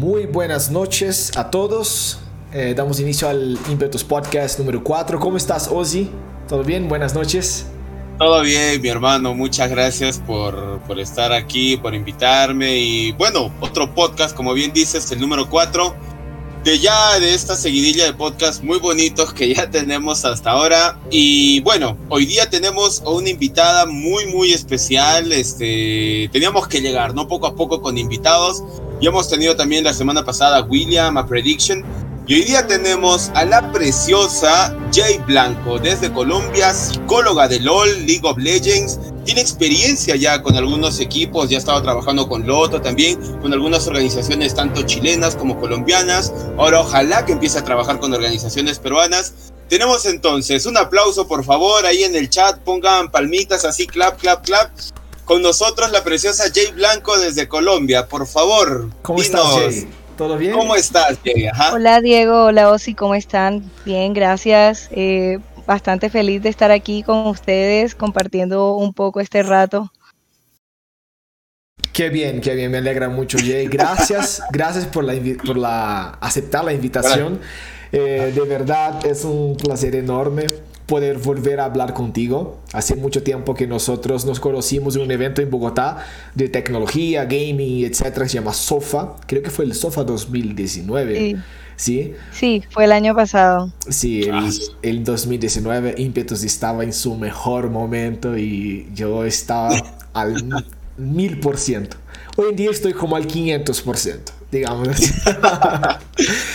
Muy buenas noches a todos. Eh, damos inicio al Impetus Podcast número 4. ¿Cómo estás, Ozzy? ¿Todo bien? Buenas noches. Todo bien, mi hermano. Muchas gracias por, por estar aquí, por invitarme. Y bueno, otro podcast, como bien dices, el número 4 de ya de esta seguidilla de podcast muy bonitos que ya tenemos hasta ahora. Y bueno, hoy día tenemos una invitada muy, muy especial. Este, teníamos que llegar, ¿no? Poco a poco con invitados. Y hemos tenido también la semana pasada William, a Prediction. Y hoy día tenemos a la preciosa Jay Blanco, desde Colombia, psicóloga de LOL, League of Legends, tiene experiencia ya con algunos equipos, ya estaba trabajando con Loto también, con algunas organizaciones tanto chilenas como colombianas. Ahora ojalá que empiece a trabajar con organizaciones peruanas. Tenemos entonces un aplauso, por favor, ahí en el chat, pongan palmitas así, clap, clap, clap. Con nosotros la preciosa Jay Blanco desde Colombia, por favor. ¿Cómo estás, Jay? ¿Todo bien? ¿Cómo estás, Jay? Hola, Diego. Hola, Osi. ¿Cómo están? Bien, gracias. Eh, bastante feliz de estar aquí con ustedes compartiendo un poco este rato. Qué bien, qué bien, me alegra mucho, Jay. Gracias, gracias por, la, por la, aceptar la invitación. Eh, de verdad es un placer enorme poder volver a hablar contigo. Hace mucho tiempo que nosotros nos conocimos en un evento en Bogotá de tecnología, gaming, etcétera, se llama SOFA. Creo que fue el SOFA 2019. Sí. ¿sí? Sí, fue el año pasado. Sí, el, el 2019 Impetus estaba en su mejor momento y yo estaba al mil por ciento. Hoy en día estoy como al 500% digamos.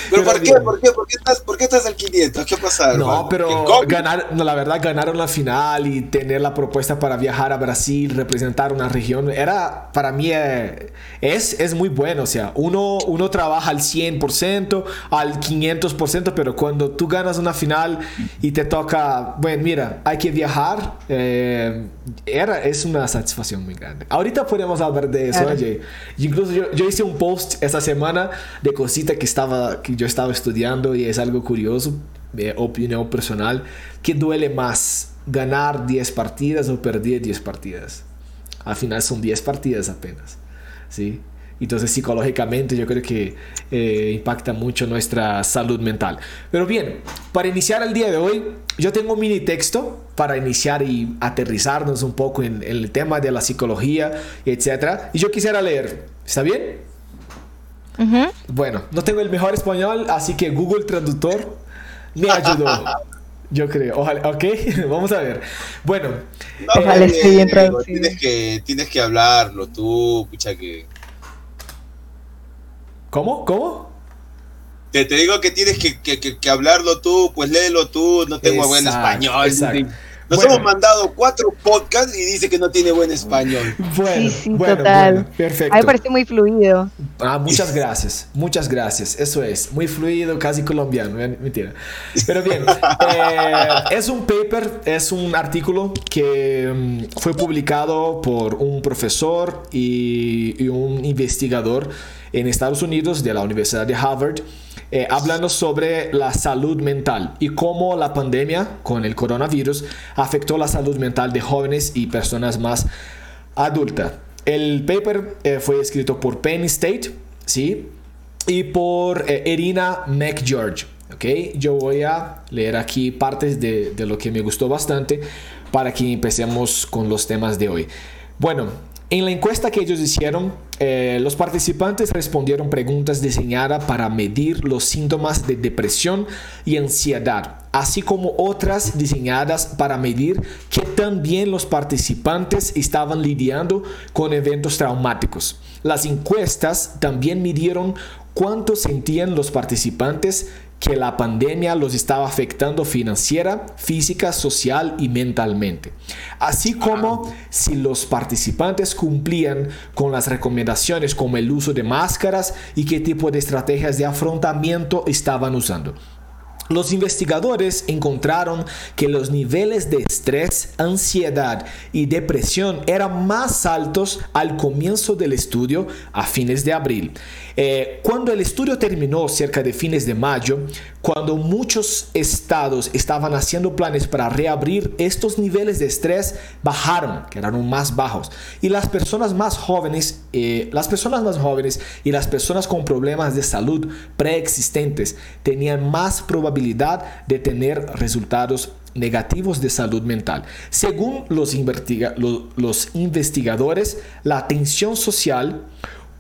¿Pero, por, qué? ¿Por qué? ¿Por qué estás, por qué estás al 500? ¿Qué pasa? No, pero ganar, no, la verdad ganaron la final y tener la propuesta para viajar a Brasil, representar una región, era para mí eh, es, es muy bueno. O sea, uno, uno trabaja al 100%, al 500%, pero cuando tú ganas una final y te toca, bueno, mira, hay que viajar, eh, era, es una satisfacción muy grande. Ahorita podemos hablar de eso, oye. Incluso yo, yo hice un post esa semana de cosita que, estaba, que yo estaba estudiando y es algo curioso, de opinión personal, ¿qué duele más? ¿Ganar 10 partidas o perder 10 partidas? Al final son 10 partidas apenas, ¿sí? Entonces psicológicamente yo creo que eh, impacta mucho nuestra salud mental. Pero bien, para iniciar el día de hoy, yo tengo un mini texto para iniciar y aterrizarnos un poco en, en el tema de la psicología, etc. Y yo quisiera leer. ¿Está bien? Bueno, no tengo el mejor español, así que Google Traductor me ayudó. Yo creo. Ojalá, ok, vamos a ver. Bueno, ojalá esté bien traducido. Tienes que, tienes que hablarlo tú, pucha que. ¿Cómo? ¿Cómo? Te, te digo que tienes que, que, que, hablarlo tú, pues léelo tú, no tengo buen español. Exacto. Nos hemos mandado cuatro podcasts y dice que no tiene buen español. Bueno, sí, bueno, total. perfecto. A mí me parece muy fluido. Ah, muchas gracias, muchas gracias. Eso es, muy fluido, casi colombiano, mentira. Pero bien, eh, es un paper, es un artículo que mm, fue publicado por un profesor y, y un investigador en Estados Unidos de la Universidad de Harvard eh, hablando sobre la salud mental y cómo la pandemia con el coronavirus afectó la salud mental de jóvenes y personas más adultas. El paper eh, fue escrito por Penn State, ¿sí? Y por eh, Irina McGeorge. ¿ok? Yo voy a leer aquí partes de lo que me gustó bastante para que empecemos con los temas de hoy. Bueno, en la encuesta que ellos hicieron, eh, los participantes respondieron preguntas diseñadas para medir los síntomas de depresión y ansiedad, así como otras diseñadas para medir que también los participantes estaban lidiando con eventos traumáticos. Las encuestas también midieron cuánto sentían los participantes que la pandemia los estaba afectando financiera, física, social y mentalmente, así como si los participantes cumplían con las recomendaciones como el uso de máscaras y qué tipo de estrategias de afrontamiento estaban usando. Los investigadores encontraron que los niveles de estrés, ansiedad y depresión eran más altos al comienzo del estudio a fines de abril. Eh, cuando el estudio terminó cerca de fines de mayo, cuando muchos estados estaban haciendo planes para reabrir, estos niveles de estrés bajaron, quedaron más bajos. Y las personas más jóvenes, eh, las personas más jóvenes y las personas con problemas de salud preexistentes tenían más probabilidad de tener resultados negativos de salud mental. Según los, los investigadores, la tensión social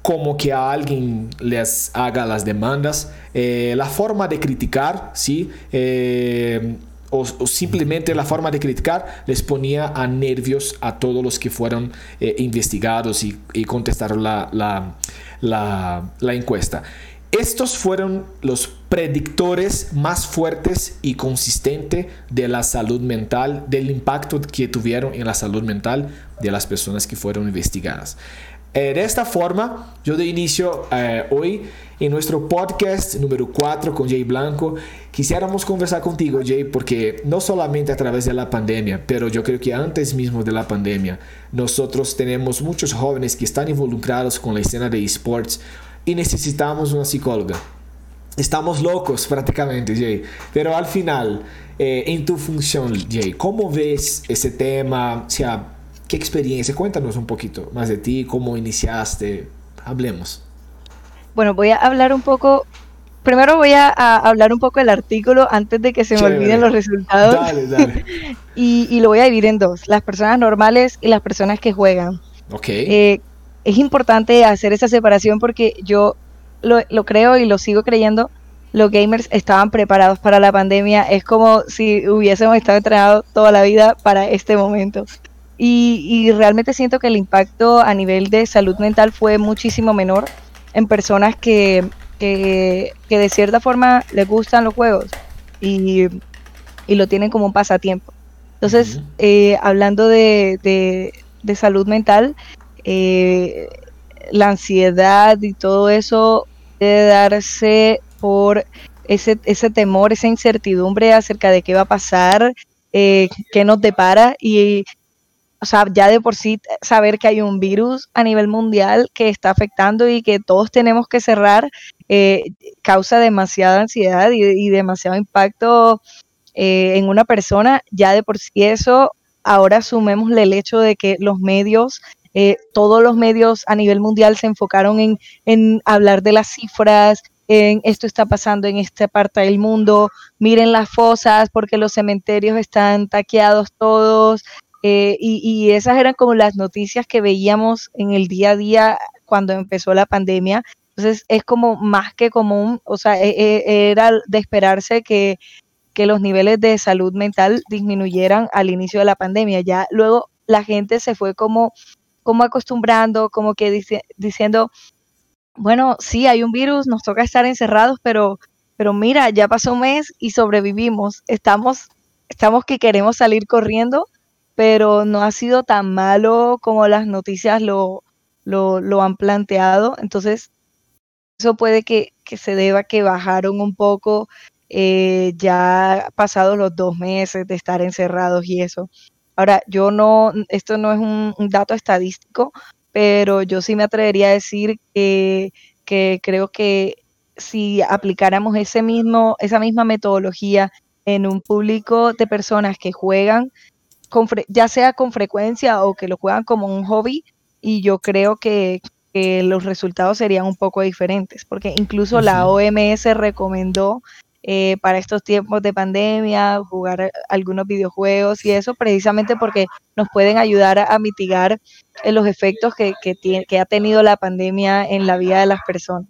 como que a alguien les haga las demandas, eh, la forma de criticar, ¿sí? Eh, o, simplemente la forma de criticar les ponía a nervios a todos los que fueron eh, investigados y, contestaron la, la, encuesta. Estos fueron los predictores más fuertes y consistentes de la salud mental, del impacto que tuvieron en la salud mental de las personas que fueron investigadas. Eh, de esta forma, yo de inicio eh, hoy en nuestro podcast número 4 con Jay Blanco. Quisiéramos conversar contigo, Jay, porque no solamente a través de la pandemia, pero yo creo que antes mismo de la pandemia, nosotros tenemos muchos jóvenes que están involucrados con la escena de esports y necesitamos una psicóloga. Estamos locos prácticamente, Jay. Pero al final, eh, en tu función, Jay, ¿cómo ves ese tema? O ¿Qué experiencia? Cuéntanos un poquito más de ti, cómo iniciaste. Hablemos. Bueno, voy a hablar un poco. Primero voy a, hablar un poco del artículo antes de que se me olviden los resultados. Dale, dale. y, lo voy a dividir en dos: las personas normales y las personas que juegan. Ok. Eh, es importante hacer esa separación porque yo lo, lo creo y lo sigo creyendo los gamers estaban preparados para la pandemia. Es como si hubiésemos estado entrenados toda la vida para este momento. Y, realmente siento que el impacto a nivel de salud mental fue muchísimo menor en personas que, que, de cierta forma les gustan los juegos y, y lo tienen como un pasatiempo. Entonces, eh, hablando de, de, salud mental, eh, la ansiedad y todo eso debe darse por ese, ese temor, esa incertidumbre acerca de qué va a pasar, eh, qué nos depara y o sea, ya de por sí saber que hay un virus a nivel mundial que está afectando y que todos tenemos que cerrar eh, causa demasiada ansiedad y, demasiado impacto eh, en una persona. Ya de por sí eso, ahora sumémosle el hecho de que los medios, eh, todos los medios a nivel mundial se enfocaron en, en hablar de las cifras, en esto está pasando en esta parte del mundo, miren las fosas porque los cementerios están taqueados todos, eh, y, esas eran como las noticias que veíamos en el día a día cuando empezó la pandemia. Entonces es como más que común, o sea, e, e, era de esperarse que, los niveles de salud mental disminuyeran al inicio de la pandemia. Ya luego la gente se fue como, como acostumbrando, como que diciendo, bueno, sí, hay un virus, nos toca estar encerrados, pero, pero mira, ya pasó un mes y sobrevivimos. Estamos, estamos que queremos salir corriendo pero no ha sido tan malo como las noticias lo, lo, han planteado. Entonces, eso puede que, se deba que bajaron un poco eh, ya pasados los dos meses de estar encerrados y eso. Ahora, yo no, esto no es un, dato estadístico, pero yo sí me atrevería a decir que, que creo que si aplicáramos ese mismo, esa misma metodología en un público de personas que juegan, ya sea con frecuencia o que lo juegan como un hobby, y yo creo que, los resultados serían un poco diferentes, porque incluso la OMS recomendó eh, para estos tiempos de pandemia jugar algunos videojuegos y eso precisamente porque nos pueden ayudar a, mitigar eh, los efectos que, que ha tenido la pandemia en la vida de las personas.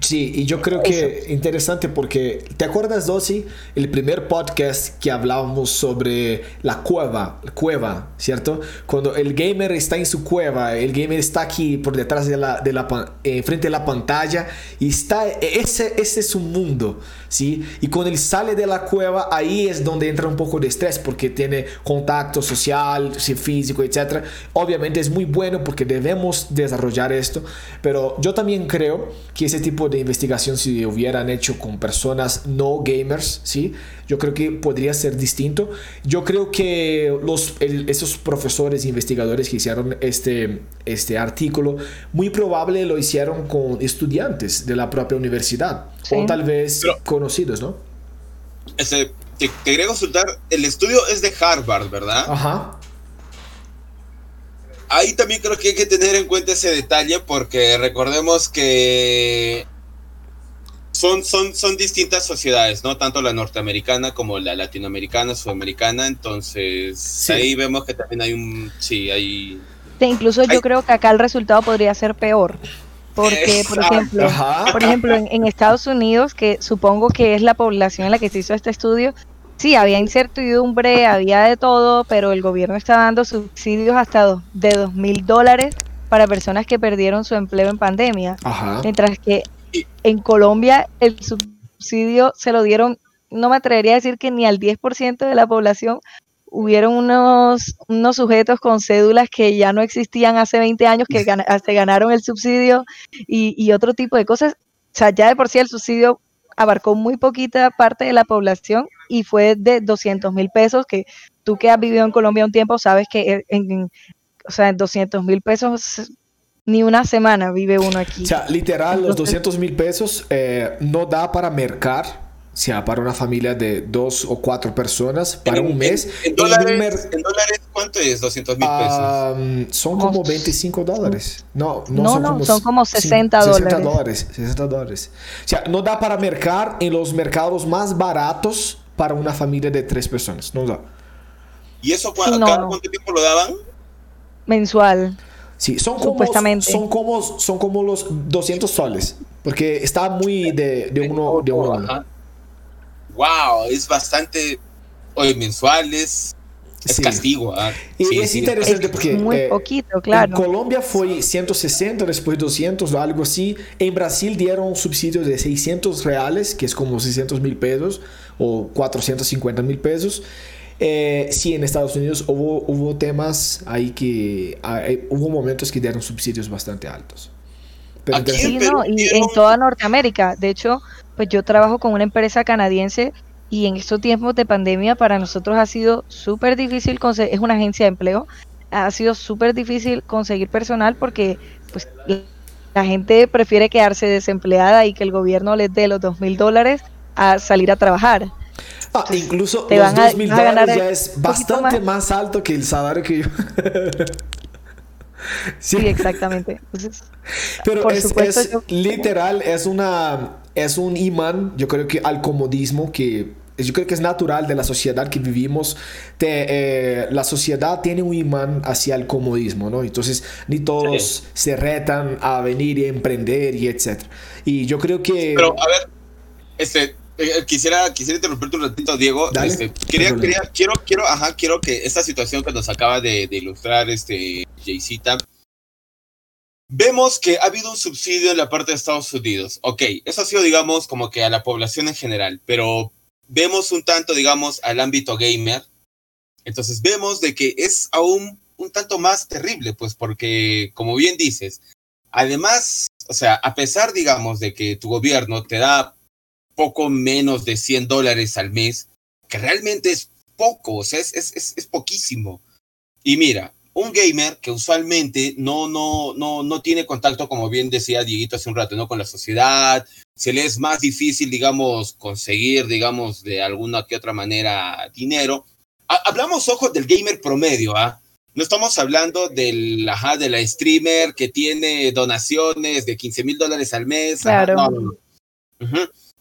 Sí, y yo creo que interesante porque, ¿te acuerdas, Dossi? El primer podcast que hablábamos sobre la cueva, cueva, ¿cierto? Cuando el gamer está en su cueva, el gamer está aquí por detrás de la, de la eh, frente de la pantalla y está, ese, ese es su mundo, ¿sí? Y cuando él sale de la cueva, ahí es donde entra un poco de estrés porque tiene contacto social, físico, etc. Obviamente es muy bueno porque debemos desarrollar esto, pero yo también creo que ese tipo de investigación si hubieran hecho con personas no gamers, ¿sí? Yo creo que podría ser distinto. Yo creo que los, esos profesores e investigadores que hicieron este, este artículo, muy probable lo hicieron con estudiantes de la propia universidad o tal vez conocidos, ¿no? Este, te quería consultar, el estudio es de Harvard, ¿verdad? Ajá ahí también creo que hay que tener en cuenta ese detalle porque recordemos que son, son, son distintas sociedades, ¿no? Tanto la norteamericana como la latinoamericana, sudamericana, entonces ahí vemos que también hay un... Sí, hay... incluso yo creo que acá el resultado podría ser peor. Porque, por ejemplo, por ejemplo en, en, Estados Unidos, que supongo que es la población en la que se hizo este estudio, sí, había incertidumbre, había de todo, pero el gobierno está dando subsidios hasta de dos mil dólares para personas que perdieron su empleo en pandemia. Mientras que en Colombia el subsidio se lo dieron, no me atrevería a decir que ni al 10% de la población. Hubieron unos, unos sujetos con cédulas que ya no existían hace 20 años que se ganaron el subsidio y, otro tipo de cosas. O sea, ya de por sí el subsidio abarcó muy poquita parte de la población y fue de 200 mil pesos, que tú que has vivido en Colombia un tiempo sabes que en, o sea, en 200 mil pesos ni una semana vive uno aquí. O sea, literal, los 200 mil pesos eh, no da para mercar o sea, para una familia de dos o cuatro personas, para un mes. En, dólares, cuánto es 200 mil pesos? son como 25 dólares. No, no, son, como, son como 60 dólares. 60 dólares. 60 dólares. O sea, no da para mercar en los mercados más baratos para una familia de tres personas. No da. ¿Y eso cuánto tiempo lo daban? Mensual. Sí, son como, son como, son como los 200 soles, porque está muy de, de uno, de uno wow, es bastante, hoy mensuales, es castigo. ¿ah? Y es interesante porque muy eh, poquito, claro. En Colombia fue 160, después 200 o algo así. En Brasil dieron un subsidio de 600 reales, que es como 600 mil pesos o 450 mil pesos. Eh, sí, en Estados Unidos hubo, hubo temas ahí que hubo momentos que dieron subsidios bastante altos. Pero sí, no, y en toda Norteamérica. De hecho, pues yo trabajo con una empresa canadiense y en estos tiempos de pandemia para nosotros ha sido súper difícil conseguir, es una agencia de empleo, ha sido súper difícil conseguir personal porque pues la gente prefiere quedarse desempleada y que el gobierno les dé los dos mil dólares a salir a trabajar. Ah, incluso los dos mil dólares ya es bastante más. alto que el salario que yo. sí. exactamente. Pero es, literal, es una es un imán, yo creo que al comodismo que yo creo que es natural de la sociedad que vivimos. Eh, la sociedad tiene un imán hacia el comodismo, ¿no? Entonces, ni todos se retan a venir y emprender y etcétera. Y yo creo que... Pero, a ver, este, eh, quisiera, quisiera interrumpirte un ratito, Diego. Este, quería, quería, quiero, quiero, ajá, quiero que esta situación que nos acaba de, de ilustrar este Jaycita Vemos que ha habido un subsidio en la parte de Estados Unidos. Ok, eso ha sido, digamos, como que a la población en general, pero vemos un tanto, digamos, al ámbito gamer. Entonces vemos de que es aún un tanto más terrible, pues porque, como bien dices, además, o sea, a pesar, digamos, de que tu gobierno te da poco menos de 100 dólares al mes, que realmente es poco, o sea, es, es, es poquísimo. Y mira, un gamer que usualmente no, no, no, no tiene contacto, como bien decía Dieguito hace un rato, ¿no? Con la sociedad, se le es más difícil, digamos, conseguir, digamos, de alguna que otra manera dinero. hablamos, ojo, del gamer promedio, ¿ah? No estamos hablando del, ajá, de la streamer que tiene donaciones de 15 mil dólares al mes. Claro.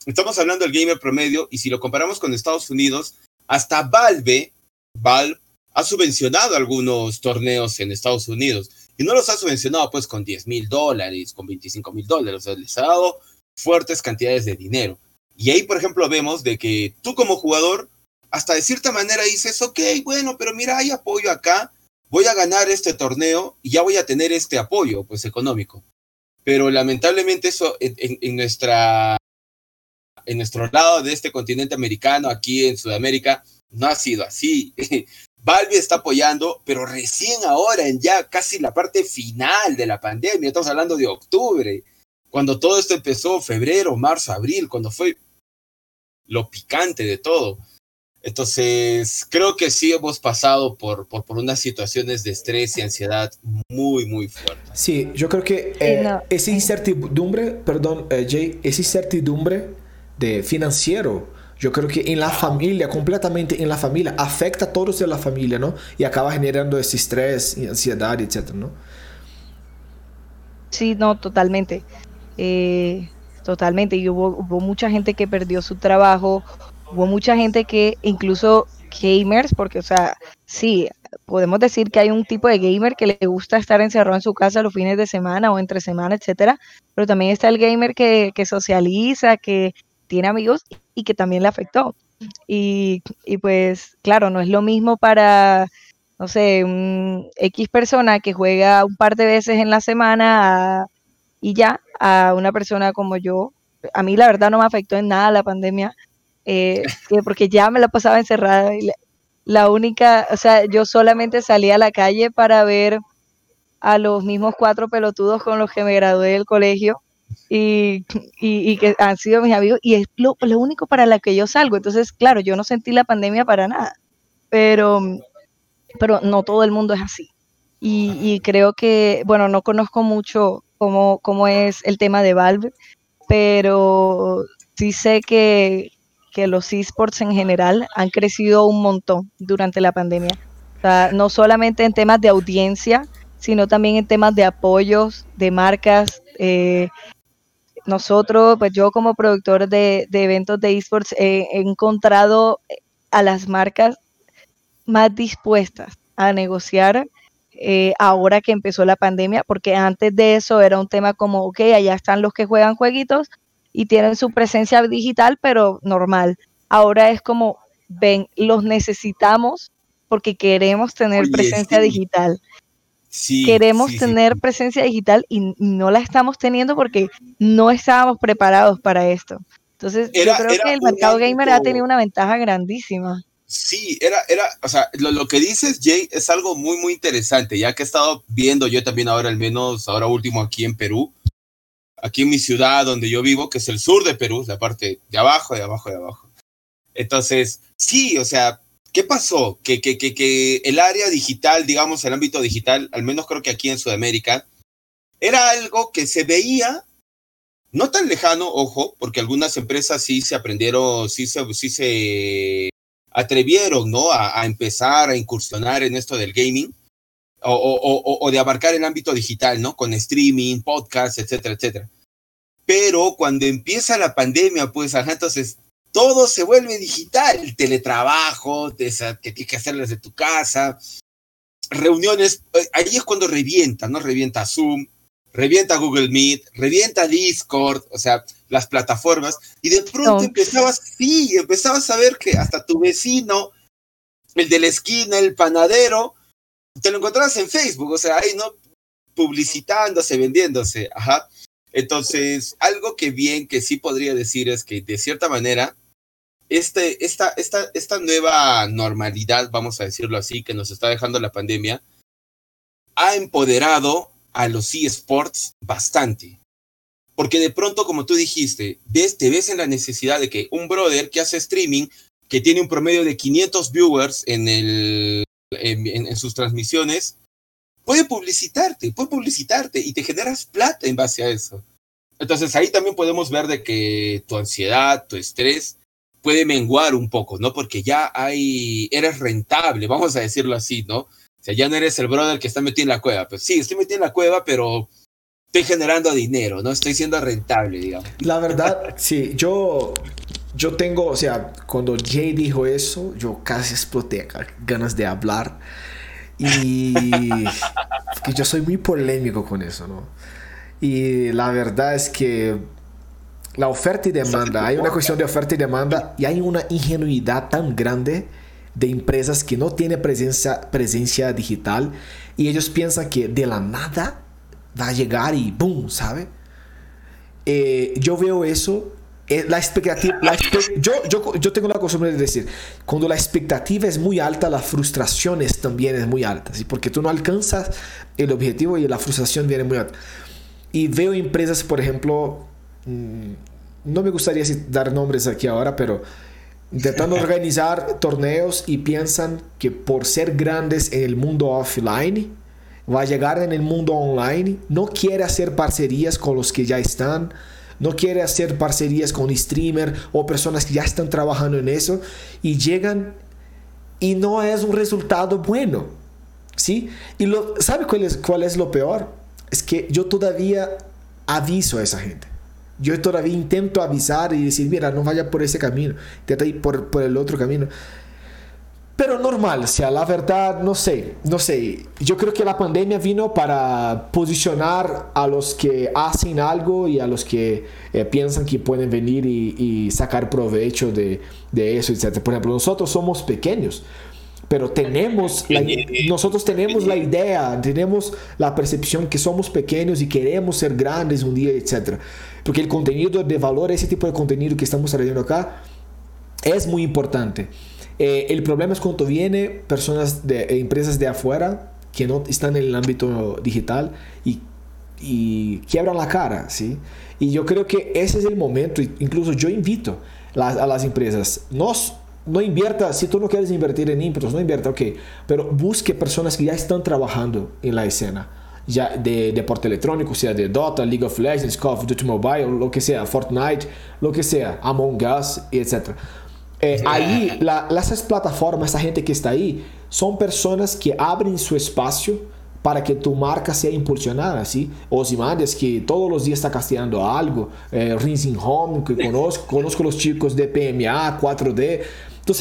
Estamos hablando del gamer promedio y si lo comparamos con Estados Unidos, hasta Valve, Valve ha subvencionado algunos torneos en Estados Unidos y no los ha subvencionado pues con 10 mil dólares, con 25 mil dólares, o sea, les ha dado fuertes cantidades de dinero. Y ahí, por ejemplo, vemos de que tú como jugador, hasta de cierta manera dices, ok, bueno, pero mira, hay apoyo acá, voy a ganar este torneo y ya voy a tener este apoyo, pues económico. Pero lamentablemente eso en, nuestra, en nuestro lado de este continente americano, aquí en Sudamérica, no ha sido así. Valve está apoyando, pero recién ahora, en ya casi la parte final de la pandemia, estamos hablando de octubre. cuando todo esto empezó, febrero, marzo, abril, cuando fue lo picante de todo. Entonces, creo que sí hemos pasado por, por, por, unas situaciones de estrés y ansiedad muy, muy fuertes. Sí, yo creo que eh, no. esa incertidumbre, perdón, eh, Jay, esa incertidumbre de financiero, yo creo que en la familia, completamente en la familia, afecta a todos de la familia, ¿no? Y acaba generando ese estrés ansiedad, etcétera, ¿no? Sí, no, totalmente. Eh, totalmente. Y hubo, hubo mucha gente que perdió su trabajo, hubo mucha gente que, incluso gamers, porque, o sea, sí, podemos decir que hay un tipo de gamer que le gusta estar encerrado en su casa los fines de semana o entre semana, etcétera, pero también está el gamer que, que socializa, que tiene amigos y que también le afectó. Y, y, pues, claro, no es lo mismo para, no sé, un X persona que juega un par de veces en la semana a, y ya, a una persona como yo. A mí la verdad no me afectó en nada la pandemia, eh, porque ya me la pasaba encerrada. Y la, la única, o sea, yo solamente salía a la calle para ver a los mismos cuatro pelotudos con los que me gradué del colegio y, y, y, que han sido mis amigos y es lo, lo, único para la que yo salgo. Entonces, claro, yo no sentí la pandemia para nada, pero, pero no todo el mundo es así. Y, y creo que, bueno, no conozco mucho cómo, cómo es el tema de Valve, pero sí sé que, que los esports en general han crecido un montón durante la pandemia. O sea, no solamente en temas de audiencia, sino también en temas de apoyos, de marcas, eh, nosotros, pues yo como productor de, de eventos de esports, eh, he encontrado a las marcas más dispuestas a negociar eh, ahora que empezó la pandemia, porque antes de eso era un tema como, ok, allá están los que juegan jueguitos y tienen su presencia digital, pero normal. Ahora es como, ven, los necesitamos porque queremos tener Oye, presencia sí. digital. Sí, queremos sí, tener sí. presencia digital y no la estamos teniendo porque no estábamos preparados para esto. Entonces, era, yo creo que el mercado gamer ha tenido una ventaja grandísima. Sí, era, era, o sea, lo, lo, que dices, Jay, es algo muy, muy interesante, ya que he estado viendo yo también ahora, al menos ahora último aquí en Perú, aquí en mi ciudad donde yo vivo, que es el sur de Perú, la parte de abajo, de abajo, de abajo. Entonces, sí, o sea, ¿Qué pasó? Que, que, que, que, el área digital, digamos, el ámbito digital, al menos creo que aquí en Sudamérica, era algo que se veía no tan lejano, ojo, porque algunas empresas sí se aprendieron, sí se, sí se atrevieron, ¿no? A, a empezar a incursionar en esto del gaming o, o, o, de abarcar el ámbito digital, ¿no? Con streaming, podcast, etcétera, etcétera. Pero cuando empieza la pandemia, pues, ajá, entonces todo se vuelve digital, teletrabajo, que tienes que hacer desde tu casa, reuniones, ahí es cuando revienta, ¿no? Revienta Zoom, revienta Google Meet, revienta Discord, o sea, las plataformas, y de pronto no. empezabas, sí, empezabas a ver que hasta tu vecino, el de la esquina, el panadero, te lo encontrabas en Facebook, o sea, ahí, ¿no? Publicitándose, vendiéndose, ajá. Entonces, algo que bien que sí podría decir es que de cierta manera, este, esta, esta, esta nueva normalidad, vamos a decirlo así, que nos está dejando la pandemia, ha empoderado a los eSports bastante. Porque de pronto, como tú dijiste, ves, te ves en la necesidad de que un brother que hace streaming, que tiene un promedio de 500 viewers en, el, en, sus transmisiones, puede publicitarte, puede publicitarte y te generas plata en base a eso. Entonces ahí también podemos ver de que tu ansiedad, tu estrés puede menguar un poco, ¿no? Porque ya hay, eres rentable, vamos a decirlo así, ¿no? O sea, ya no eres el brother que está metido en la cueva. Pues sí, estoy metido en la cueva, pero estoy generando dinero, ¿no? Estoy siendo rentable, digamos. La verdad, sí, yo, yo tengo, o sea, cuando Jay dijo eso, yo casi exploté ganas de hablar. Y que yo soy muy polémico con eso, ¿no? Y la verdad es que la oferta y demanda, hay una cuestión de oferta y demanda y hay una ingenuidad tan grande de empresas que no tienen presencia, presencia digital y ellos piensan que de la nada va a llegar y boom, ¿sabe? Eh, yo veo eso la expectativa, la yo, yo, yo, tengo la costumbre de decir, cuando la expectativa es muy alta, la frustración es, también es muy alta, ¿sí? porque tú no alcanzas el objetivo y la frustración viene muy alta. y veo empresas, por ejemplo, mm, no me gustaría dar nombres aquí ahora, pero intentando organizar torneos y piensan que por ser grandes en el mundo offline, va a llegar en el mundo online, no quiere hacer parcerías con los que ya están, no quiere hacer parcerías con streamer o personas que ya están trabajando en eso y llegan y no es un resultado bueno. ¿Sí? Y lo, ¿sabe cuál es, cuál es lo peor? Es que yo todavía aviso a esa gente. Yo todavía intento avisar y decir, mira, no vaya por ese camino, intenta ir por, por el otro camino. Pero normal, o sea, la verdad, no sé, no sé. Yo creo que la pandemia vino para posicionar a los que hacen algo y a los que eh, piensan que pueden venir y, y sacar provecho de, de, eso, etc. Por ejemplo, nosotros somos pequeños, pero tenemos, la, nosotros tenemos la idea, tenemos la percepción que somos pequeños y queremos ser grandes un día, etc. Porque el contenido de valor, ese tipo de contenido que estamos trayendo acá, es muy importante. Eh, el problema es cuando viene personas de eh, empresas de afuera que no están en el ámbito digital y, y quiebran la cara, ¿sí? Y yo creo que ese es el momento, incluso yo invito a las empresas, no, no invierta, si tú no quieres invertir en ímpetus, no invierta, ok, pero busque personas que ya están trabajando en la escena ya de deporte electrónico, sea de Dota, League of Legends, Call of Duty Mobile, lo que sea, Fortnite, lo que sea, Among Us, etc. Ahí, la, essas plataformas, essa gente que está aí, são pessoas que abrem seu espaço para que tu marca seja impulsionada, ¿sí? Osimandias, que todos os dias está casteando algo, eh, Rinsing Home, que conozco, conozco os chicos de PMA, 4D. Então,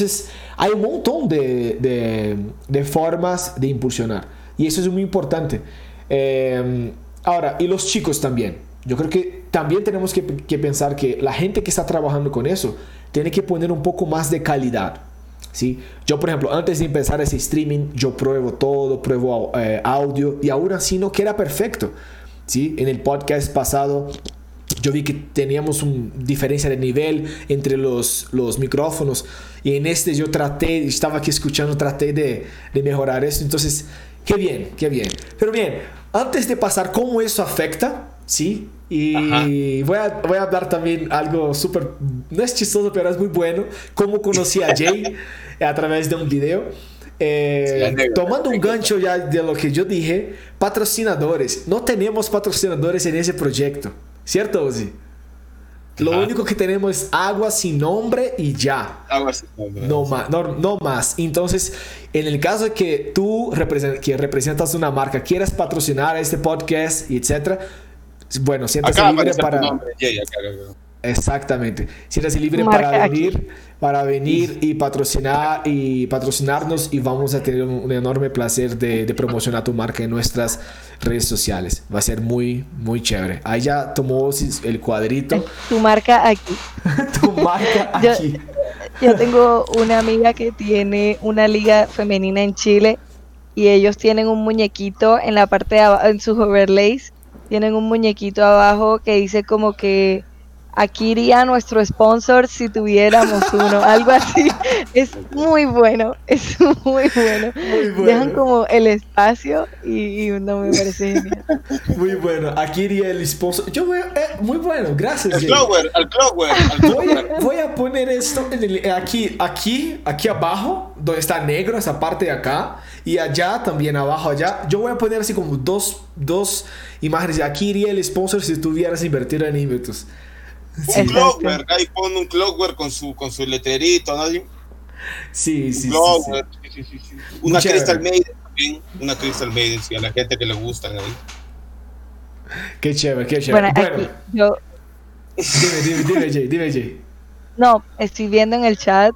há um montão de, de, de, formas de impulsionar. E isso é muito importante. Eh, agora, e os chicos também. Eu creo que também temos que, que pensar que a gente que está trabalhando com isso tiene que poner un poco más de calidad. ¿sí? Yo, por ejemplo, antes de empezar ese streaming, yo pruebo todo, pruebo eh, audio y aún así no queda perfecto. ¿sí? En el podcast pasado yo vi que teníamos una diferencia de nivel entre los, los micrófonos y en este yo traté, estaba aquí escuchando, traté de, de mejorar eso. Entonces, qué bien, qué bien. Pero bien, antes de pasar cómo eso afecta, ¿sí? Y voy a, voy a hablar también algo súper, no es chistoso, pero es muy bueno, cómo conocí a Jay a través de un video. Eh, tomando un gancho ya de lo que yo dije, patrocinadores. No tenemos patrocinadores en ese proyecto, ¿cierto, Ozzy? Lo único que tenemos es agua sin nombre y ya. Agua sin nombre. No, más, no, no, más. Entonces, en el caso de que tú que representas una marca, quieras patrocinar este podcast etcétera, bueno, siéntase libre para. Exactamente. Siéntase libre para venir, para venir y patrocinar y patrocinarnos y vamos a tener un, enorme placer de, promocionar tu marca en nuestras redes sociales. Va a ser muy, muy chévere. Ahí ya tomó el cuadrito. Tu marca aquí. tu marca aquí. Yo, yo tengo una amiga que tiene una liga femenina en Chile y ellos tienen un muñequito en la parte de abajo, en sus overlays tienen un muñequito abajo que dice como que aquí iría nuestro sponsor si tuviéramos uno, algo así. Es muy bueno, es muy bueno. Dejan como el espacio y, no me parece genial. Muy bueno, aquí iría el sponsor. Yo voy a, eh, muy bueno, gracias. El Clover, el Clover. Voy, a, voy a poner esto aquí, aquí, aquí abajo, donde está negro, esa parte de acá, y allá también abajo, allá. Yo voy a poner así como dos, dos imágenes. Aquí iría el sponsor si tuvieras invertido en Invertus. Un Clockwork, ahí pone un Clockwork con su, con su letrerito, ¿no? Sí, sí, Clockwork, sí, sí, sí, Una Crystal Maiden también, una Crystal Maiden, sí, a la gente que le gustan ahí. Qué chévere, qué chévere. Bueno, bueno. yo... Dime, dime, dime, Jay, dime, Jay. No, estoy viendo en el chat,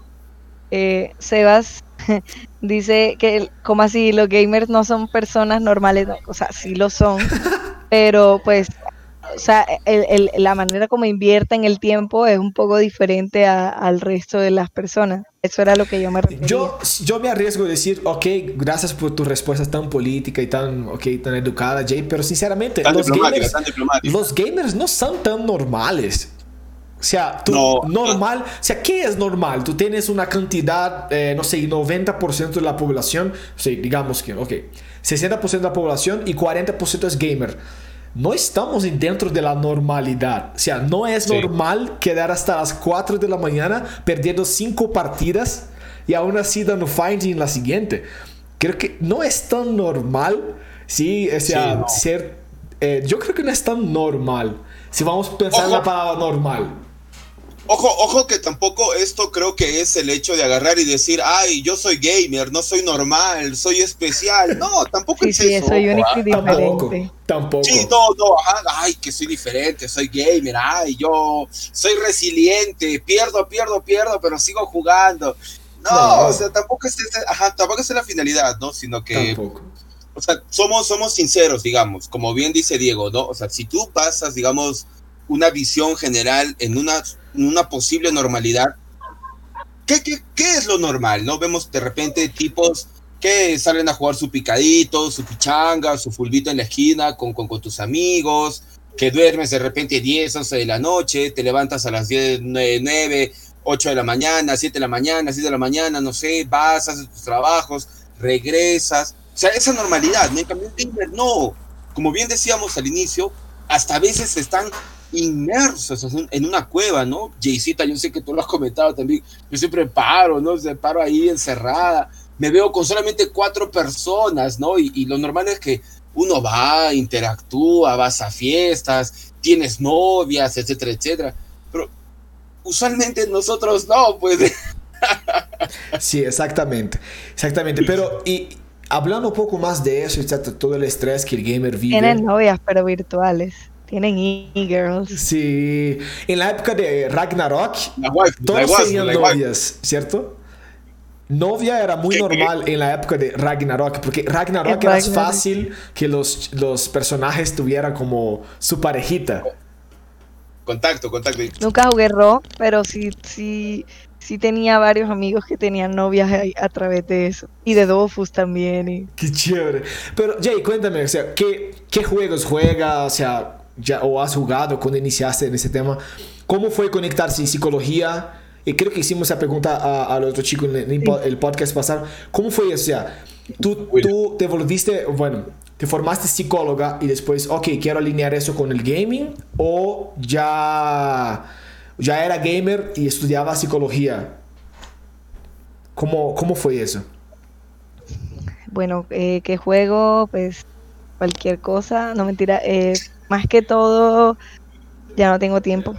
eh, Sebas dice que, como así, los gamers no son personas normales, o sea, sí lo son, pero pues o sea, el, la manera como invierten el tiempo es un poco diferente al resto de las personas. Eso era lo que yo me refería. Yo, yo me arriesgo a decir, ok, gracias por tu respuesta tan política y tan, okay, tan educada, Jay, pero sinceramente, los gamers, los gamers no son tan normales. O sea, tú, normal, o sea, ¿qué es normal? Tú tienes una cantidad, eh, no sé, 90% de la población, o sea, digamos que, ok, 60% de la población y 40% es gamer. No estamos dentro de la normalidad. O sea, no es normal quedar hasta las 4 de la mañana perdiendo 5 partidas y aún así dando finding en la siguiente. Creo que no es tan normal, sí, o sea, ser... Eh, yo creo que no es tan normal. Si vamos a pensar en la palabra normal. Ojo, ojo que tampoco esto creo que es el hecho de agarrar y decir, ay, yo soy gamer, no soy normal, soy especial. No, tampoco es sí, eso. soy único y diferente. Tampoco, Sí, no, no, ajá, ay, que soy diferente, soy gamer, ay, yo soy resiliente, pierdo, pierdo, pierdo, pero sigo jugando. No, o sea, tampoco es, ajá, tampoco es la finalidad, ¿no? Sino que... Tampoco. O sea, somos, somos sinceros, digamos, como bien dice Diego, ¿no? O sea, si tú pasas, digamos, una visión general en una, una posible normalidad. ¿Qué, ¿Qué, qué, es lo normal? ¿No? Vemos de repente tipos que salen a jugar su picadito, su pichanga, su fulbito en la esquina con, con, con tus amigos, que duermes de repente 10, 11 de la noche, te levantas a las 10, 9, 9 8 de la mañana, 7 de la mañana, 7 de la mañana, no sé, vas, haces tus trabajos, regresas. O sea, esa normalidad, ¿no? En cambio, no. Como bien decíamos al inicio, hasta a veces están inmersos en una cueva, ¿no? Jaycita, yo sé que tú lo has comentado también, yo siempre paro, ¿no? Se paro ahí encerrada, me veo con solamente cuatro personas, ¿no? Y, y, lo normal es que uno va, interactúa, vas a fiestas, tienes novias, etcétera, etcétera, pero usualmente nosotros no, pues. sí, exactamente, exactamente, pero y hablando un poco más de eso, todo el estrés que el gamer vive. Tienen novias, pero virtuales. Tienen e-girls. Sí. En la época de Ragnarok, wife, todos tenían novias, ¿cierto? Novia era muy normal en la época de Ragnarok, porque Ragnarok era Ragnarok. fácil que los, los personajes tuvieran como su parejita. Contacto, contacto. Nunca jugué Ro, pero sí, sí, sí tenía varios amigos que tenían novias a, a través de eso. Y de Dofus también. Y... Qué chévere. Pero Jay, cuéntame, o sea, ¿qué, qué juegos juega? O sea, ya, o has jugado cuando iniciaste en ese tema. ¿Cómo fue conectarse en psicología? Y creo que hicimos esa pregunta a, al otro chico en el, podcast pasado. ¿Cómo fue eso? O sea, tú, tú te volviste, bueno, te formaste psicóloga y después, ok, quiero alinear eso con el gaming o ya, ya era gamer y estudiaba psicología. ¿Cómo, cómo fue eso? Bueno, eh, ¿qué juego? Pues cualquier cosa, no mentira, eh, más que todo ya no tengo tiempo.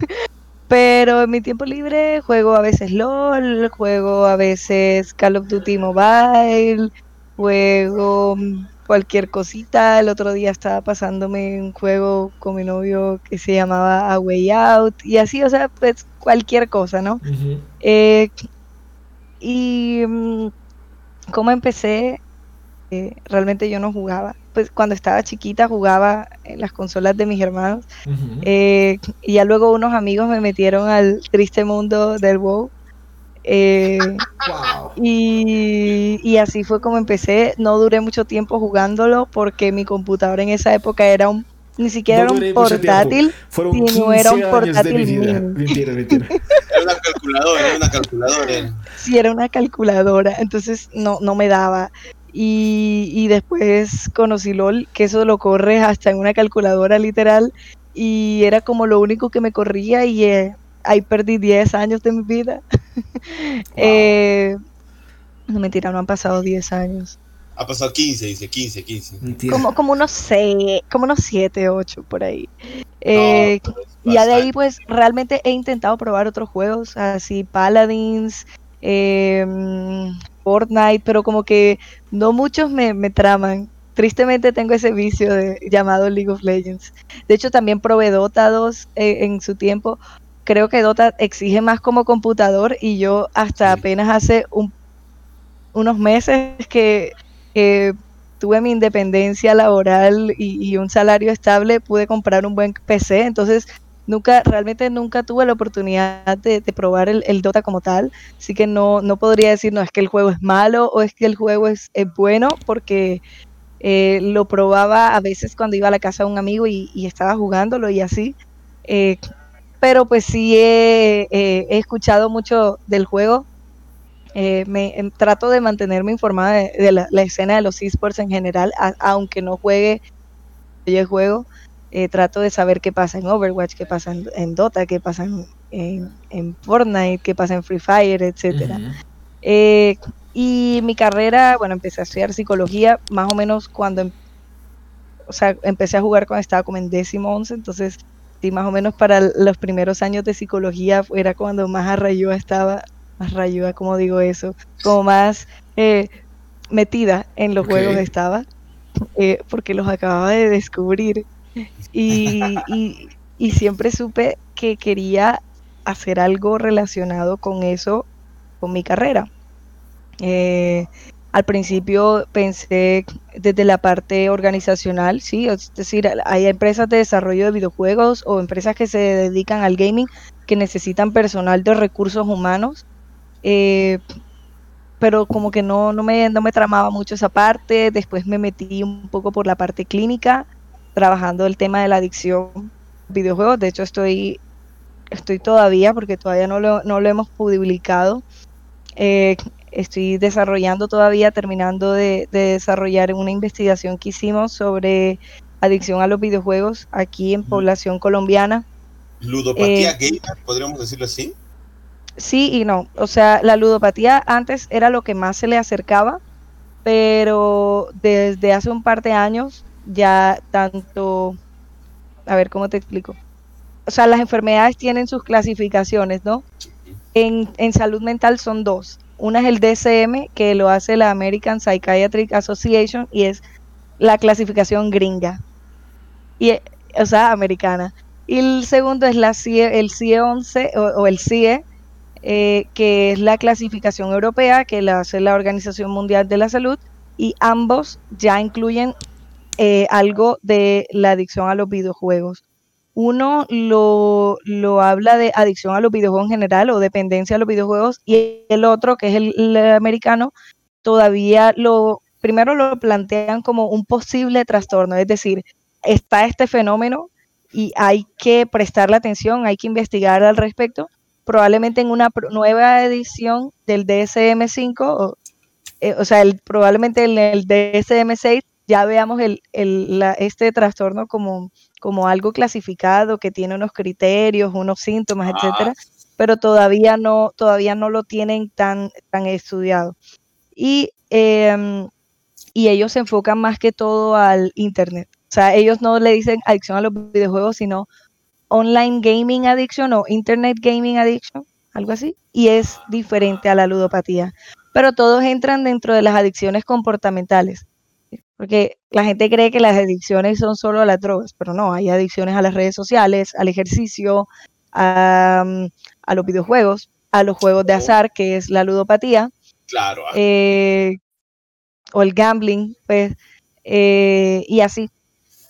Pero en mi tiempo libre juego a veces LOL, juego a veces Call of Duty Mobile, juego cualquier cosita. El otro día estaba pasándome un juego con mi novio que se llamaba A Way Out y así, o sea, pues cualquier cosa, ¿no? Uh -huh. eh, y um, cómo empecé, eh, realmente yo no jugaba. Pues cuando estaba chiquita jugaba en las consolas de mis hermanos. Uh -huh. eh, y ya luego unos amigos me metieron al triste mundo del WoW. Eh, wow. y, y, así fue como empecé. No duré mucho tiempo jugándolo porque mi computadora en esa época era un ni siquiera no era un portátil, sino era un portátil de mentira, mentira. Era una calculadora, era una calculadora. Sí, era una calculadora, entonces no, no me daba. Y, y, después conocí LOL, que eso lo corres hasta en una calculadora literal, y era como lo único que me corría y eh, ahí perdí 10 años de mi vida. Wow. eh, no mentira, no han pasado 10 años. Ha pasado 15, dice, 15, 15. Como, como unos 6, como unos 7, 8 por ahí. Eh, no, y ya de ahí pues realmente he intentado probar otros juegos, así Paladins, eh, Fortnite, pero como que no muchos me, me traman. Tristemente tengo ese vicio de, llamado League of Legends. De hecho también probé Dota 2 eh, en su tiempo. Creo que Dota exige más como computador y yo hasta apenas hace un, unos meses que tuve mi independencia laboral y, y, un salario estable, pude comprar un buen PC, entonces nunca, realmente nunca tuve la oportunidad de, de probar el, el, Dota como tal, así que no, no podría decir, no, es que el juego es malo o es que el juego es, es bueno, porque eh, lo probaba a veces cuando iba a la casa de un amigo y, y estaba jugándolo y así, eh, pero pues sí he, he escuchado mucho del juego, eh, me eh, trato de mantenerme informada de, de la, la, escena de los esports en general, a, aunque no juegue el juego, eh, trato de saber qué pasa en Overwatch, qué pasa en, Dota, qué pasa en, en, Fortnite, qué pasa en Free Fire, etcétera. Eh, y mi carrera, bueno, empecé a estudiar psicología más o menos cuando, em, o sea, empecé a jugar cuando estaba como en décimo once, entonces sí, más o menos para los primeros años de psicología era cuando más arrayúa estaba, más rayúa, como digo eso, como más eh, metida en los juegos estaba, eh, porque los acababa de descubrir. Y, y, siempre supe que quería hacer algo relacionado con eso, con mi carrera. Eh, al principio pensé desde la parte organizacional, sí, es decir, hay empresas de desarrollo de videojuegos o empresas que se dedican al gaming que necesitan personal de recursos humanos, eh, pero como que no, no, me, no me tramaba mucho esa parte, después me metí un poco por la parte clínica, trabajando el tema de la adicción a videojuegos, de hecho estoy, estoy todavía, porque todavía no lo, no lo hemos publicado, eh, estoy desarrollando todavía, terminando de, desarrollar una investigación que hicimos sobre adicción a los videojuegos aquí en población colombiana. Ludopatía eh, gamer, podríamos decirlo así. Sí y no. O sea, la ludopatía antes era lo que más se le acercaba, pero desde hace un par de años ya tanto, a ver cómo te explico. O sea, las enfermedades tienen sus clasificaciones, ¿no? En, en salud mental son dos. Una es el DSM, que lo hace la American Psychiatric Association y es la clasificación gringa. Y, o sea, americana. Y el segundo es la CIE, el CIE 11 o, el CIE, eh, que es la clasificación europea que la hace la Organización Mundial de la Salud. Y ambos ya incluyen eh, algo de la adicción a los videojuegos. Uno lo, habla de adicción a los videojuegos en general o dependencia a los videojuegos y el otro, que es el, americano, todavía lo, primero lo plantean como un posible trastorno, es decir, está este fenómeno y hay que prestarle atención, hay que investigar al respecto. Probablemente en una nueva edición del DSM-5, o, eh, o, sea, el, probablemente en el DSM-6 ya veamos el, este trastorno como como algo clasificado que tiene unos criterios, unos síntomas, ah. etcétera, pero todavía no, todavía no lo tienen tan, tan estudiado. Y, em, y ellos se enfocan más que todo al internet. O sea, ellos no le dicen adicción a los videojuegos, sino online gaming addiction o internet gaming addiction, algo así, y es diferente a la ludopatía. Pero todos entran dentro de las adicciones comportamentales. Porque la gente cree que las adicciones son solo a las drogas, pero no, hay adicciones a las redes sociales, al ejercicio, a, los videojuegos, a los juegos de azar, que es la ludopatía. Claro. Ah. Eh, o el gambling, pues, eh, y así.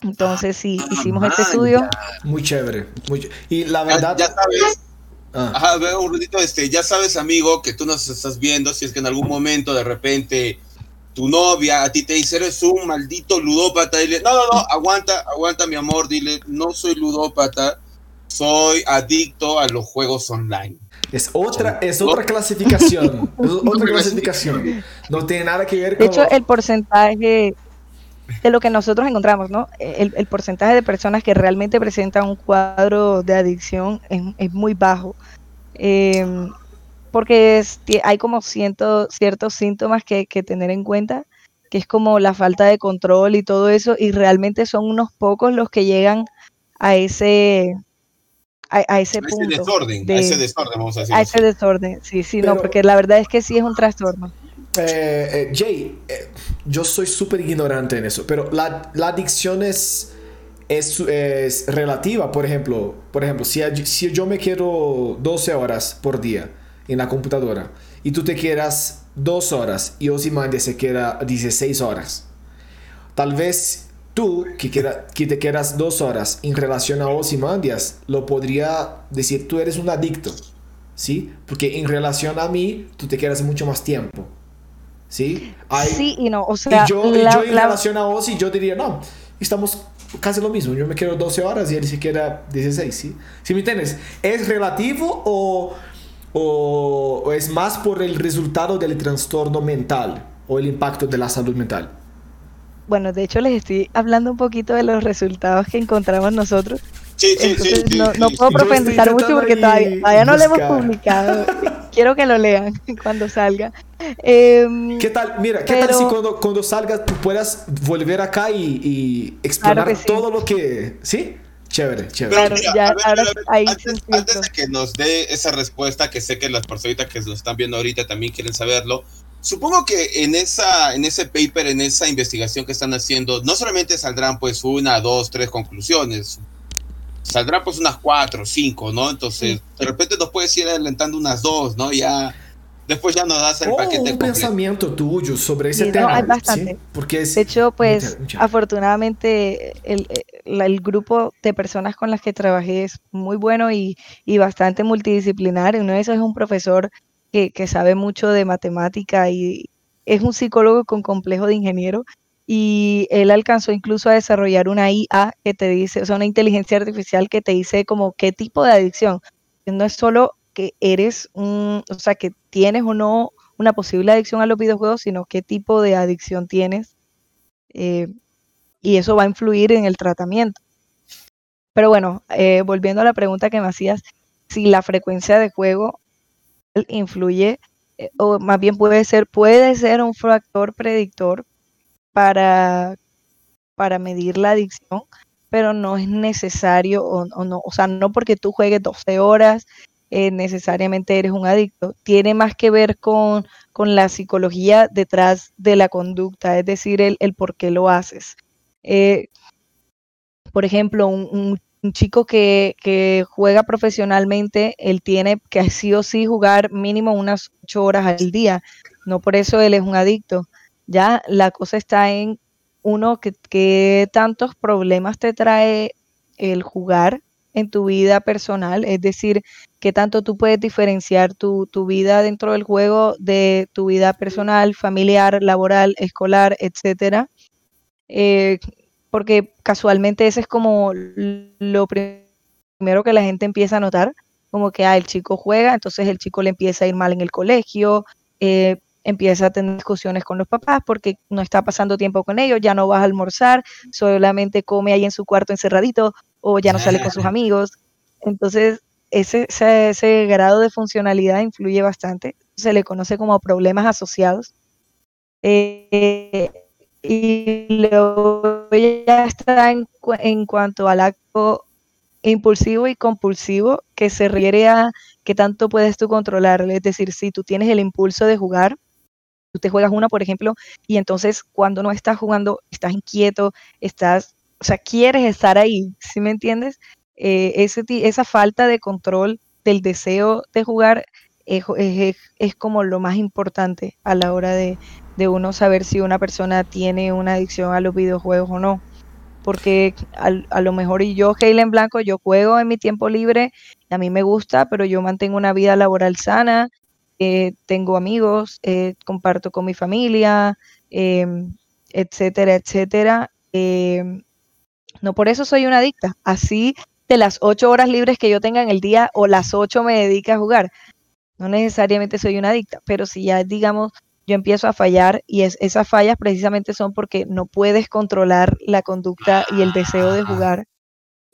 Entonces, sí, ah, hicimos este estudio. Muy chévere. y la verdad. Ya, sabes. Ah. Ajá, un ratito, este, ya sabes, amigo, que tú nos estás viendo, si es que en algún momento de repente tu novia a ti te dice, eres un maldito ludópata, dile, no, no, no, aguanta, aguanta mi amor, dile, no soy ludópata, soy adicto a los juegos online. Es otra, es otra clasificación, es otra clasificación. No tiene nada que ver con... De hecho, el porcentaje de lo que nosotros encontramos, ¿no? El, porcentaje de personas que realmente presentan un cuadro de adicción es, muy bajo. Eh, porque hay como ciertos síntomas que tener en cuenta, que es como la falta de control y todo eso, y realmente son unos pocos los que llegan a ese a, ese punto. Desorden, a ese desorden, vamos a decir. A ese desorden, sí, sí, no, porque la verdad es que sí es un trastorno. Eh, eh, Jay, eh, yo soy súper ignorante en eso, pero la, la adicción es, es, es, relativa, por ejemplo, por ejemplo si, si yo me quiero 12 horas por día, en la computadora y tú te quedas dos horas y Ozymandias se queda 16 horas. Tal vez tú, que, que te quedas dos horas en relación a Ozymandias, lo podría decir, tú eres un adicto, ¿sí? Porque en relación a mí, tú te quedas mucho más tiempo, ¿sí? sí y no, o sea... Y yo, en relación a Ozzy, yo diría, no, estamos casi lo mismo. Yo me quedo 12 horas y él se queda 16, ¿sí? ¿Sí me entiendes? ¿Es relativo o o, es más por el resultado del trastorno mental o el impacto de la salud mental? bueno, de hecho les estoy hablando un poquito de los resultados que encontramos nosotros. Sí, sí, sí, no, no, puedo profundizar mucho porque todavía, no lo hemos publicado. Quiero que lo lean cuando salga. Em, ¿Qué tal? Mira, ¿qué tal si cuando, cuando salga tú puedas volver acá y, explorar todo lo que... ¿Sí? Chévere, chévere. antes, de que nos dé esa respuesta, que sé que las personitas que nos están viendo ahorita también quieren saberlo, supongo que en, esa, en ese paper, en esa investigación que están haciendo, no solamente saldrán pues una, dos, tres conclusiones, saldrán pues unas cuatro, cinco, ¿no? Entonces, de repente nos puedes ir adelantando unas dos, ¿no? Ya después ya nos das el oh, paquete. Un pensamiento tuyo sobre ese tema. hay bastante. Porque de hecho, pues afortunadamente el, el, grupo de personas con las que trabajé es muy bueno y, y bastante multidisciplinar. Uno de esos es un profesor que, que sabe mucho de matemática y es un psicólogo con complejo de ingeniero y él alcanzó incluso a desarrollar una IA que te dice, o sea, una inteligencia artificial que te dice como qué tipo de adicción. No es solo que eres un, o sea, que tienes o no una posible adicción a los videojuegos, sino qué tipo de adicción tienes. Eh, y eso va a influir en el tratamiento. Pero bueno, eh, volviendo a la pregunta que me hacías, si la frecuencia de juego influye, eh, o más bien puede ser, puede ser un factor predictor para, para medir la adicción, pero no es necesario, o, o, no, o sea, no porque tú juegues 12 horas eh, necesariamente eres un adicto. Tiene más que ver con, la psicología detrás de la conducta, es decir, el, por qué lo haces. Eh, por ejemplo, un, chico que, juega profesionalmente, él tiene que sí o sí jugar mínimo unas ocho horas al día. No por eso él es un adicto. Ya la cosa está en uno que, que tantos problemas te trae el jugar en tu vida personal, es decir, qué tanto tú puedes diferenciar tu, vida dentro del juego de tu vida personal, familiar, laboral, escolar, etcétera. Eh, porque casualmente ese es como lo primero que la gente empieza a notar, como que ah, el chico juega, entonces el chico le empieza a ir mal en el colegio, eh, empieza a tener discusiones con los papás porque no está pasando tiempo con ellos, ya no vas a almorzar, solamente come ahí en su cuarto encerradito o ya no sale con sus amigos. Entonces, ese, ese, grado de funcionalidad influye bastante. Se le conoce como problemas asociados. Eh, y luego ya está en, en, cuanto al acto impulsivo y compulsivo, que se refiere a qué tanto puedes tú controlarlo. Es decir, si tú tienes el impulso de jugar, tú te juegas una, por ejemplo, y entonces cuando no estás jugando, estás inquieto, estás o sea, quieres estar ahí, ¿sí me entiendes? Eh, esa falta de control del deseo de jugar es, como lo más importante a la hora de, uno saber si una persona tiene una adicción a los videojuegos o no. Porque a, lo mejor y yo, en Blanco, yo juego en mi tiempo libre, a mí me gusta, pero yo mantengo una vida laboral sana, eh, tengo amigos, eh, comparto con mi familia, em, etcétera, etcétera. No por eso soy una adicta. Así de las ocho horas libres que yo tenga en el día o las ocho me dedique a jugar. No necesariamente soy una adicta, pero si ya digamos yo empiezo a fallar y esas fallas precisamente son porque no puedes controlar la conducta y el deseo de jugar.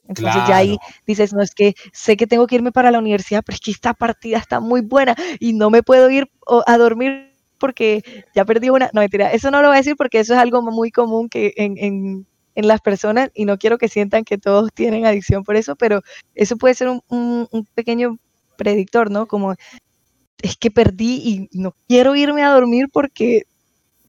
Entonces ya ahí dices, no es que sé que tengo que irme para la universidad, pero es que esta partida está muy buena y no me puedo ir a dormir porque ya perdí una. No, mentira, eso no lo voy a decir porque eso es algo muy común que en en las personas y no quiero que sientan que todos tienen adicción por eso, pero eso puede ser un, pequeño predictor, ¿no? Como es que perdí y no quiero irme a dormir porque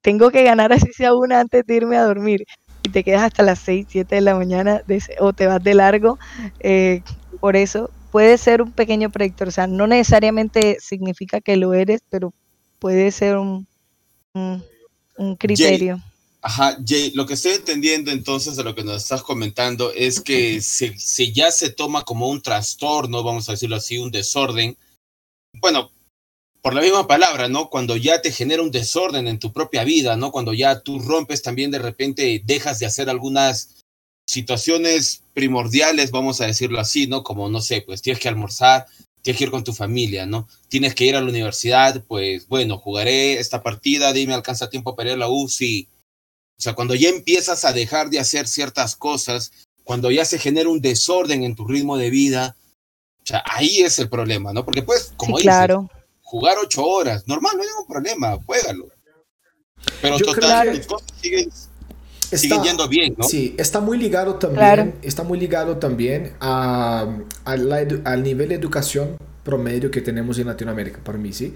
tengo que ganar así sea una antes de irme a dormir. Y te quedas hasta las 6, 7 de la mañana o te vas de largo. Eh, por eso puede ser un pequeño predictor. O sea, no necesariamente significa que lo eres, pero puede ser un, un criterio. Ajá, Jay, lo que estoy entendiendo entonces de lo que nos estás comentando es que si, ya se toma como un trastorno, vamos a decirlo así, un desorden, bueno, por la misma palabra, ¿no? Cuando ya te genera un desorden en tu propia vida, ¿no? Cuando ya tú rompes también de repente, dejas de hacer algunas situaciones primordiales, vamos a decirlo así, ¿no? Como, no sé, pues tienes que almorzar, tienes que ir con tu familia, ¿no? Tienes que ir a la universidad, pues bueno, jugaré esta partida, dime, alcanza tiempo para ir a la U, sí O sea, cuando ya empiezas a dejar de hacer ciertas cosas, cuando ya se genera un desorden en tu ritmo de vida, o sea, ahí es el problema, ¿no? Porque pues, como sí, claro. jugar ocho horas, normal, no hay ningún problema, juégalo. Pero total, las cosas siguen, siguen, yendo bien, ¿no? Sí, está muy ligado también, está muy ligado también a, al nivel de educación promedio que tenemos en Latinoamérica, para mí, ¿sí?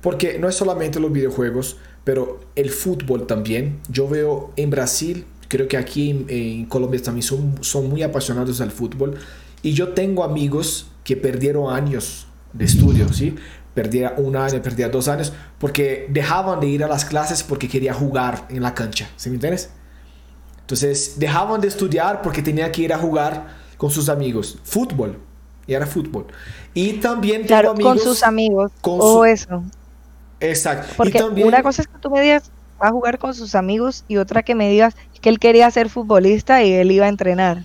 Porque no es solamente los videojuegos, pero el fútbol también. Yo veo en Brasil, creo que aquí en, Colombia también son, son muy apasionados al fútbol. Y yo tengo amigos que perdieron años de estudio, ¿sí? Perdía un año, perdía dos años, porque dejaban de ir a las clases porque quería jugar en la cancha, ¿sí me entiendes? Entonces dejaban de estudiar porque tenía que ir a jugar con sus amigos. Fútbol, y era fútbol. Y también claro, con sus amigos, o eso. Exacto. Porque una cosa es que tú me digas, va a jugar con sus amigos, y otra que me digas que él quería ser futbolista y él iba a entrenar.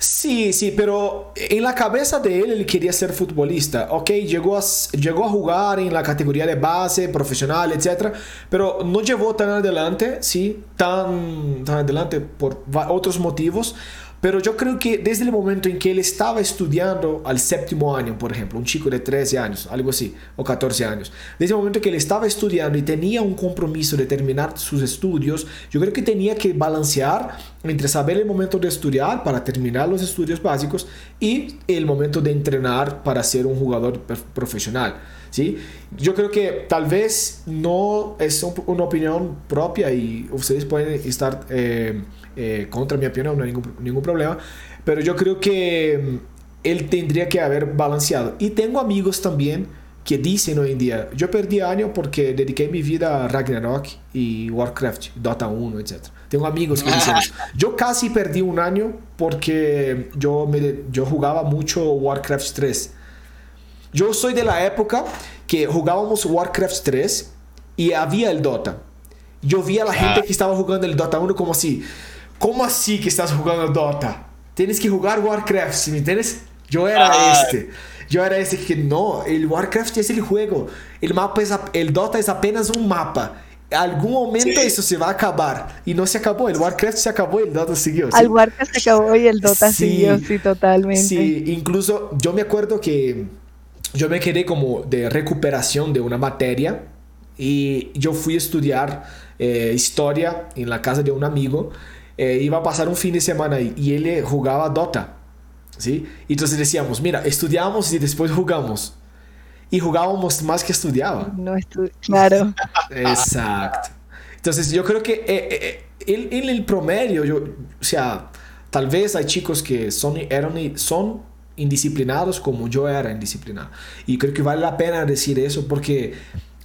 Sí, sí, pero en la cabeza de él él quería ser futbolista. Ok, llegó a, llegó a jugar en la categoría de base, profesional, etc. Pero no llevó tan adelante, sí, tan, tan adelante por otros motivos. Pero yo creo que desde el momento en que él estaba estudiando al séptimo año, por ejemplo, un chico de 13 años, algo así, o 14 años, desde el momento que él estaba estudiando y tenía un compromiso de terminar sus estudios, yo creo que tenía que balancear entre saber el momento de estudiar para terminar los estudios básicos y el momento de entrenar para ser un jugador profesional. ¿sí? Yo creo que tal vez no es una opinión propia y ustedes pueden estar... Eh, eh, contra mi opinión, no hay ningún, ningún problema, pero yo creo que mm, él tendría que haber balanceado. Y tengo amigos también que dicen hoy en día, yo perdí año porque dediqué mi vida a Ragnarok y Warcraft, Dota 1, etc. Tengo amigos que dicen eso. Yo casi perdí un año porque yo, me, yo jugaba mucho Warcraft 3. Yo soy de la época que jugábamos Warcraft 3 y había el Dota. Yo vi a la gente que estaba jugando el Dota 1 como así, ¿Cómo así que estás jugando Dota? Tienes que jugar Warcraft, ¿me entiendes? Yo era este. Yo era este que no, el Warcraft es el juego. El mapa es el Dota es apenas un mapa. En algún momento eso se va a acabar. Y no se acabó. El Warcraft se acabó y el Dota siguió. ¿sí? El Warcraft se acabó y el Dota siguió, sí, totalmente. Sí, incluso yo me acuerdo que yo me quedé como de recuperación de una materia y yo fui a estudiar eh, historia en la casa de un amigo eh, iba a pasar un fin de semana ahí y él jugaba Dota. ¿sí? Y entonces decíamos, mira, estudiamos y después jugamos. Y jugábamos más que estudiaba. No claro. Exacto. Entonces yo creo que eh, eh, en el promedio, yo, o sea, tal vez hay chicos que son, eran, son indisciplinados como yo era indisciplinado. Y creo que vale la pena decir eso porque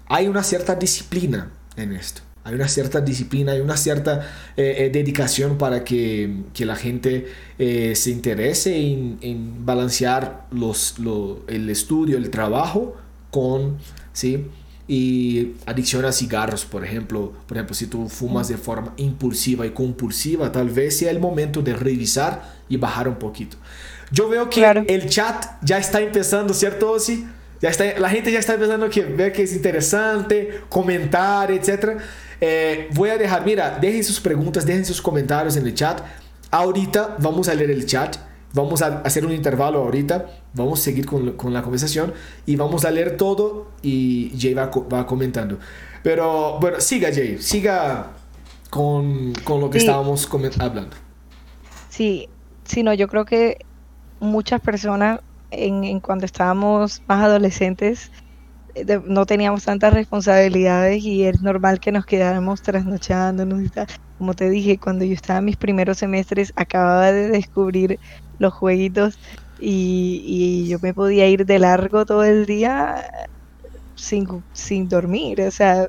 hay una cierta disciplina en esto. Hay una cierta disciplina, hay una cierta eh, eh, dedicación para que, que la gente eh, se interese en, en balancear los, el estudio, el trabajo con, ¿sí? Y adicción a cigarros, por ejemplo. Por ejemplo, si tú fumas de forma impulsiva y compulsiva, tal vez sea el momento de revisar y bajar un poquito. Yo veo que el chat ya está empezando, ¿cierto, Osi? Ya está, la gente ya está empezando a ver que es interesante, comentar, etcétera. Eh, voy a dejar, mira, dejen sus preguntas, dejen sus comentarios en el chat. Ahorita vamos a leer el chat. Vamos a hacer un intervalo ahorita. Vamos a seguir con, con la conversación y vamos a leer todo y Jay va, va comentando. Pero bueno, siga Jay, siga con, con lo que estábamos hablando. Sí, sí, no, yo creo que muchas personas en, en cuando estábamos más adolescentes no teníamos tantas responsabilidades y es normal que nos quedáramos trasnochándonos y tal. Como te dije, cuando yo estaba en mis primeros semestres, acababa de descubrir los jueguitos y, yo me podía ir de largo todo el día sin, sin dormir. O sea,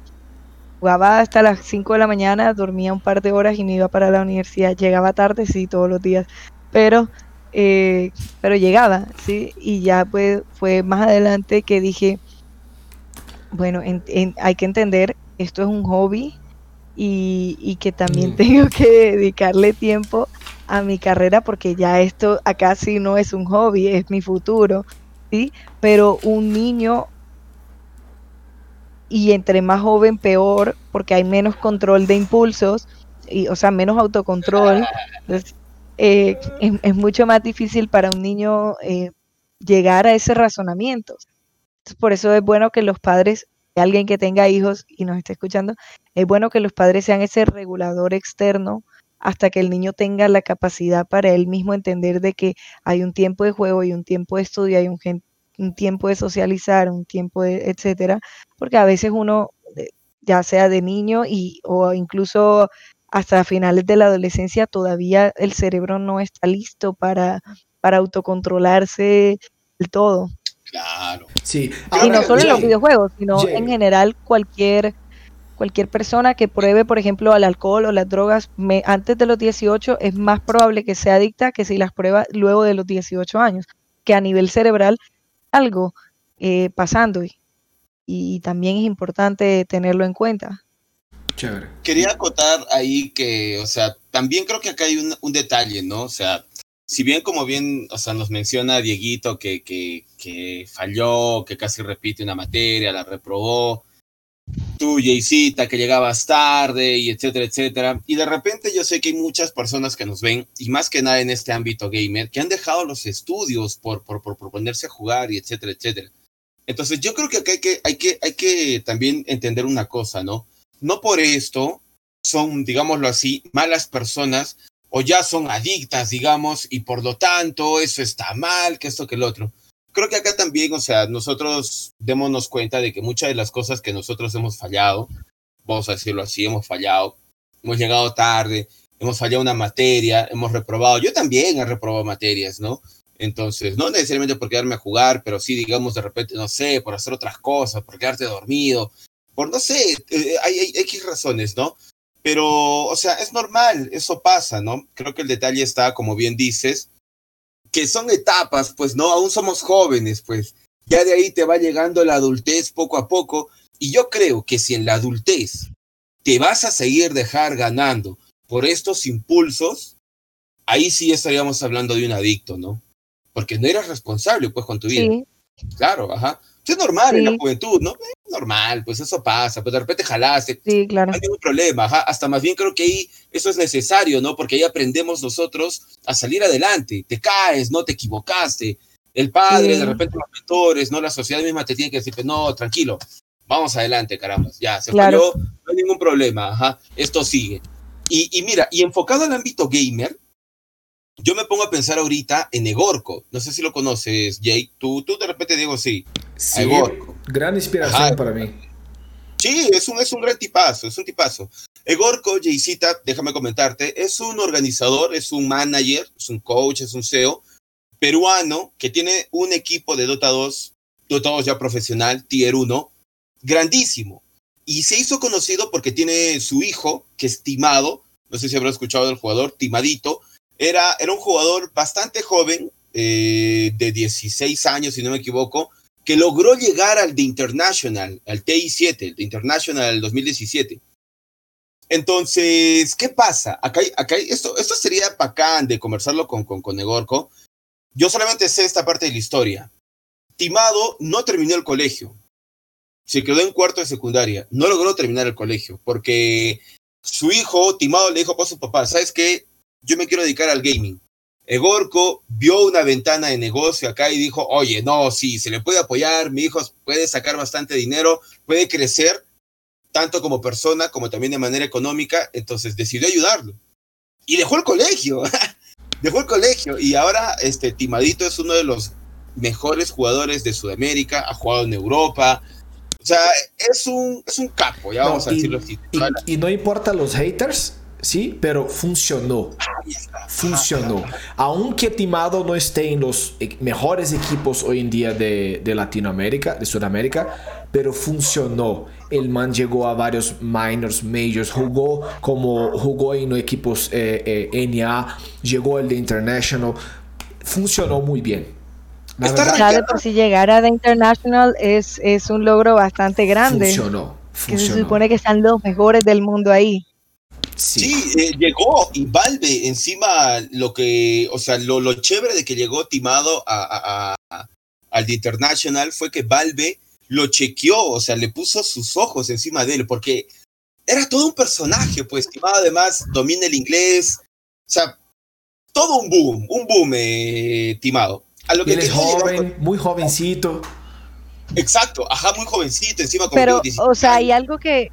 jugaba hasta las 5 de la mañana, dormía un par de horas y me iba para la universidad. Llegaba tarde, sí, todos los días, pero, eh, pero llegaba, ¿sí? Y ya pues fue más adelante que dije, bueno, hay que entender, esto es un hobby y, que también mm. tengo que dedicarle tiempo a mi carrera porque ya esto acá sí no es un hobby, es mi futuro, ¿sí? Pero un niño, y entre más joven peor, porque hay menos control de impulsos, y, o sea, menos autocontrol. Entonces, eh, es, mucho más difícil para un niño eh, llegar a ese razonamiento. Por eso es bueno que los padres, alguien que tenga hijos y nos esté escuchando, es bueno que los padres sean ese regulador externo hasta que el niño tenga la capacidad para él mismo entender de que hay un tiempo de juego y un tiempo de estudio, hay un, un tiempo de socializar, un tiempo de etcétera, porque a veces uno, eh, ya sea de niño y, o incluso hasta finales de la adolescencia, todavía el cerebro no está listo para, para autocontrolarse del todo. Claro. Sí. y no solo en los videojuegos, sino en general cualquier cualquier persona que pruebe, por ejemplo, al alcohol o las drogas antes de los 18 es más probable que sea adicta que si las prueba luego de los 18 años, que a nivel cerebral algo eh, pasando y, también es importante tenerlo en cuenta. Chévere. Quería acotar ahí que, o sea, también creo que acá hay un, detalle, ¿no? O sea, si bien como bien, o sea, nos menciona Dieguito que, que, que falló, que casi repite una materia, la reprobó, tú, Jaycita, que llegabas tarde y etcétera, etcétera. Y de repente yo sé que hay muchas personas que nos ven, y más que nada en este ámbito gamer, que han dejado los estudios por, por, por proponerse a jugar y etcétera, etcétera. Entonces yo creo que acá hay que, hay que, hay que también entender una cosa, ¿no? No por esto son, digámoslo así, malas personas o ya son adictas, digamos, y por lo tanto eso está mal, que esto, que el otro creo que acá también, o sea, nosotros démonos cuenta de que muchas de las cosas que nosotros hemos fallado, vamos a decirlo así, hemos fallado, hemos llegado tarde, hemos fallado una materia, hemos reprobado. Yo también he reprobado materias, ¿no? Entonces, no necesariamente por quedarme a jugar, pero sí, digamos, de repente, no sé, por hacer otras cosas, por quedarte dormido, por no sé, eh, hay, hay X razones, ¿no? Pero, o sea, es normal, eso pasa, ¿no? Creo que el detalle está, como bien dices, que son etapas, pues no, aún somos jóvenes, pues ya de ahí te va llegando la adultez poco a poco. Y yo creo que si en la adultez te vas a seguir dejar ganando por estos impulsos, ahí sí estaríamos hablando de un adicto, ¿no? Porque no eras responsable, pues, con tu vida. Claro, ajá. Es normal en la juventud, ¿no? normal, pues eso pasa, pues de repente jalaste. Sí, claro. No hay ningún problema, hasta más bien creo que ahí eso es necesario, ¿no? Porque ahí aprendemos nosotros a salir adelante. Te caes, no te equivocaste. El padre, de repente los mentores, ¿no? La sociedad misma te tiene que decir, no, tranquilo, vamos adelante, caramba, ya, se falló, no hay ningún problema, ajá, esto sigue. Y, y mira, y enfocado al ámbito gamer, yo me pongo a pensar ahorita en Egorco. No sé si lo conoces, Jay. Tú, tú de repente digo sí. Sí, Egorco. gran inspiración para mí. Sí, es un, es un gran tipazo, es un tipazo. Egorco, Jaycita, déjame comentarte, es un organizador, es un manager, es un coach, es un CEO peruano que tiene un equipo de Dota 2, Dota 2 ya profesional, Tier 1, grandísimo. Y se hizo conocido porque tiene su hijo, que es Timado, no sé si habrá escuchado del jugador, Timadito, era, era un jugador bastante joven, eh, de 16 años, si no me equivoco, que logró llegar al The International, al TI7, el The International del 2017. Entonces, ¿qué pasa? Acá, acá esto, esto sería bacán de conversarlo con, con, con. Yo solamente sé esta parte de la historia. Timado no terminó el colegio. Se quedó en cuarto de secundaria. No logró terminar el colegio porque su hijo, Timado, le dijo a su papá, ¿sabes qué? Yo me quiero dedicar al gaming. Egorco vio una ventana de negocio acá y dijo, oye, no, sí, se le puede apoyar, mi hijo puede sacar bastante dinero, puede crecer, tanto como persona como también de manera económica, entonces decidió ayudarlo. Y dejó el colegio, dejó el colegio y ahora este Timadito es uno de los mejores jugadores de Sudamérica, ha jugado en Europa. O sea, es un, es un capo, ya vamos a decirlo así. y no importa los haters, ¿sí? Pero funcionó. Funcionó. Aunque Timado no esté en los e, mejores equipos hoy en día de, Latinoamérica, de Sudamérica, pero funcionó. El man llegó a varios minors, majors, jugó como jugó en equipos eh, eh, NA, llegó el de International, funcionó muy bien. La verdad, por si llegar a The International es, es un logro bastante grande. Funcionó. Que se supone que están los mejores del mundo ahí. Sí, eh, llegó y Valve encima lo que, o sea, lo, lo chévere de que llegó timado a, al The International fue que Valve lo chequeó, o sea, le puso sus ojos encima de él, porque era todo un personaje, pues, estimado, además domina el inglés, o sea, todo un boom, un boom, eh, Timado. A lo que es joven, muy jovencito. Exacto, ajá, muy jovencito, encima con Pero, o sea, hay algo que,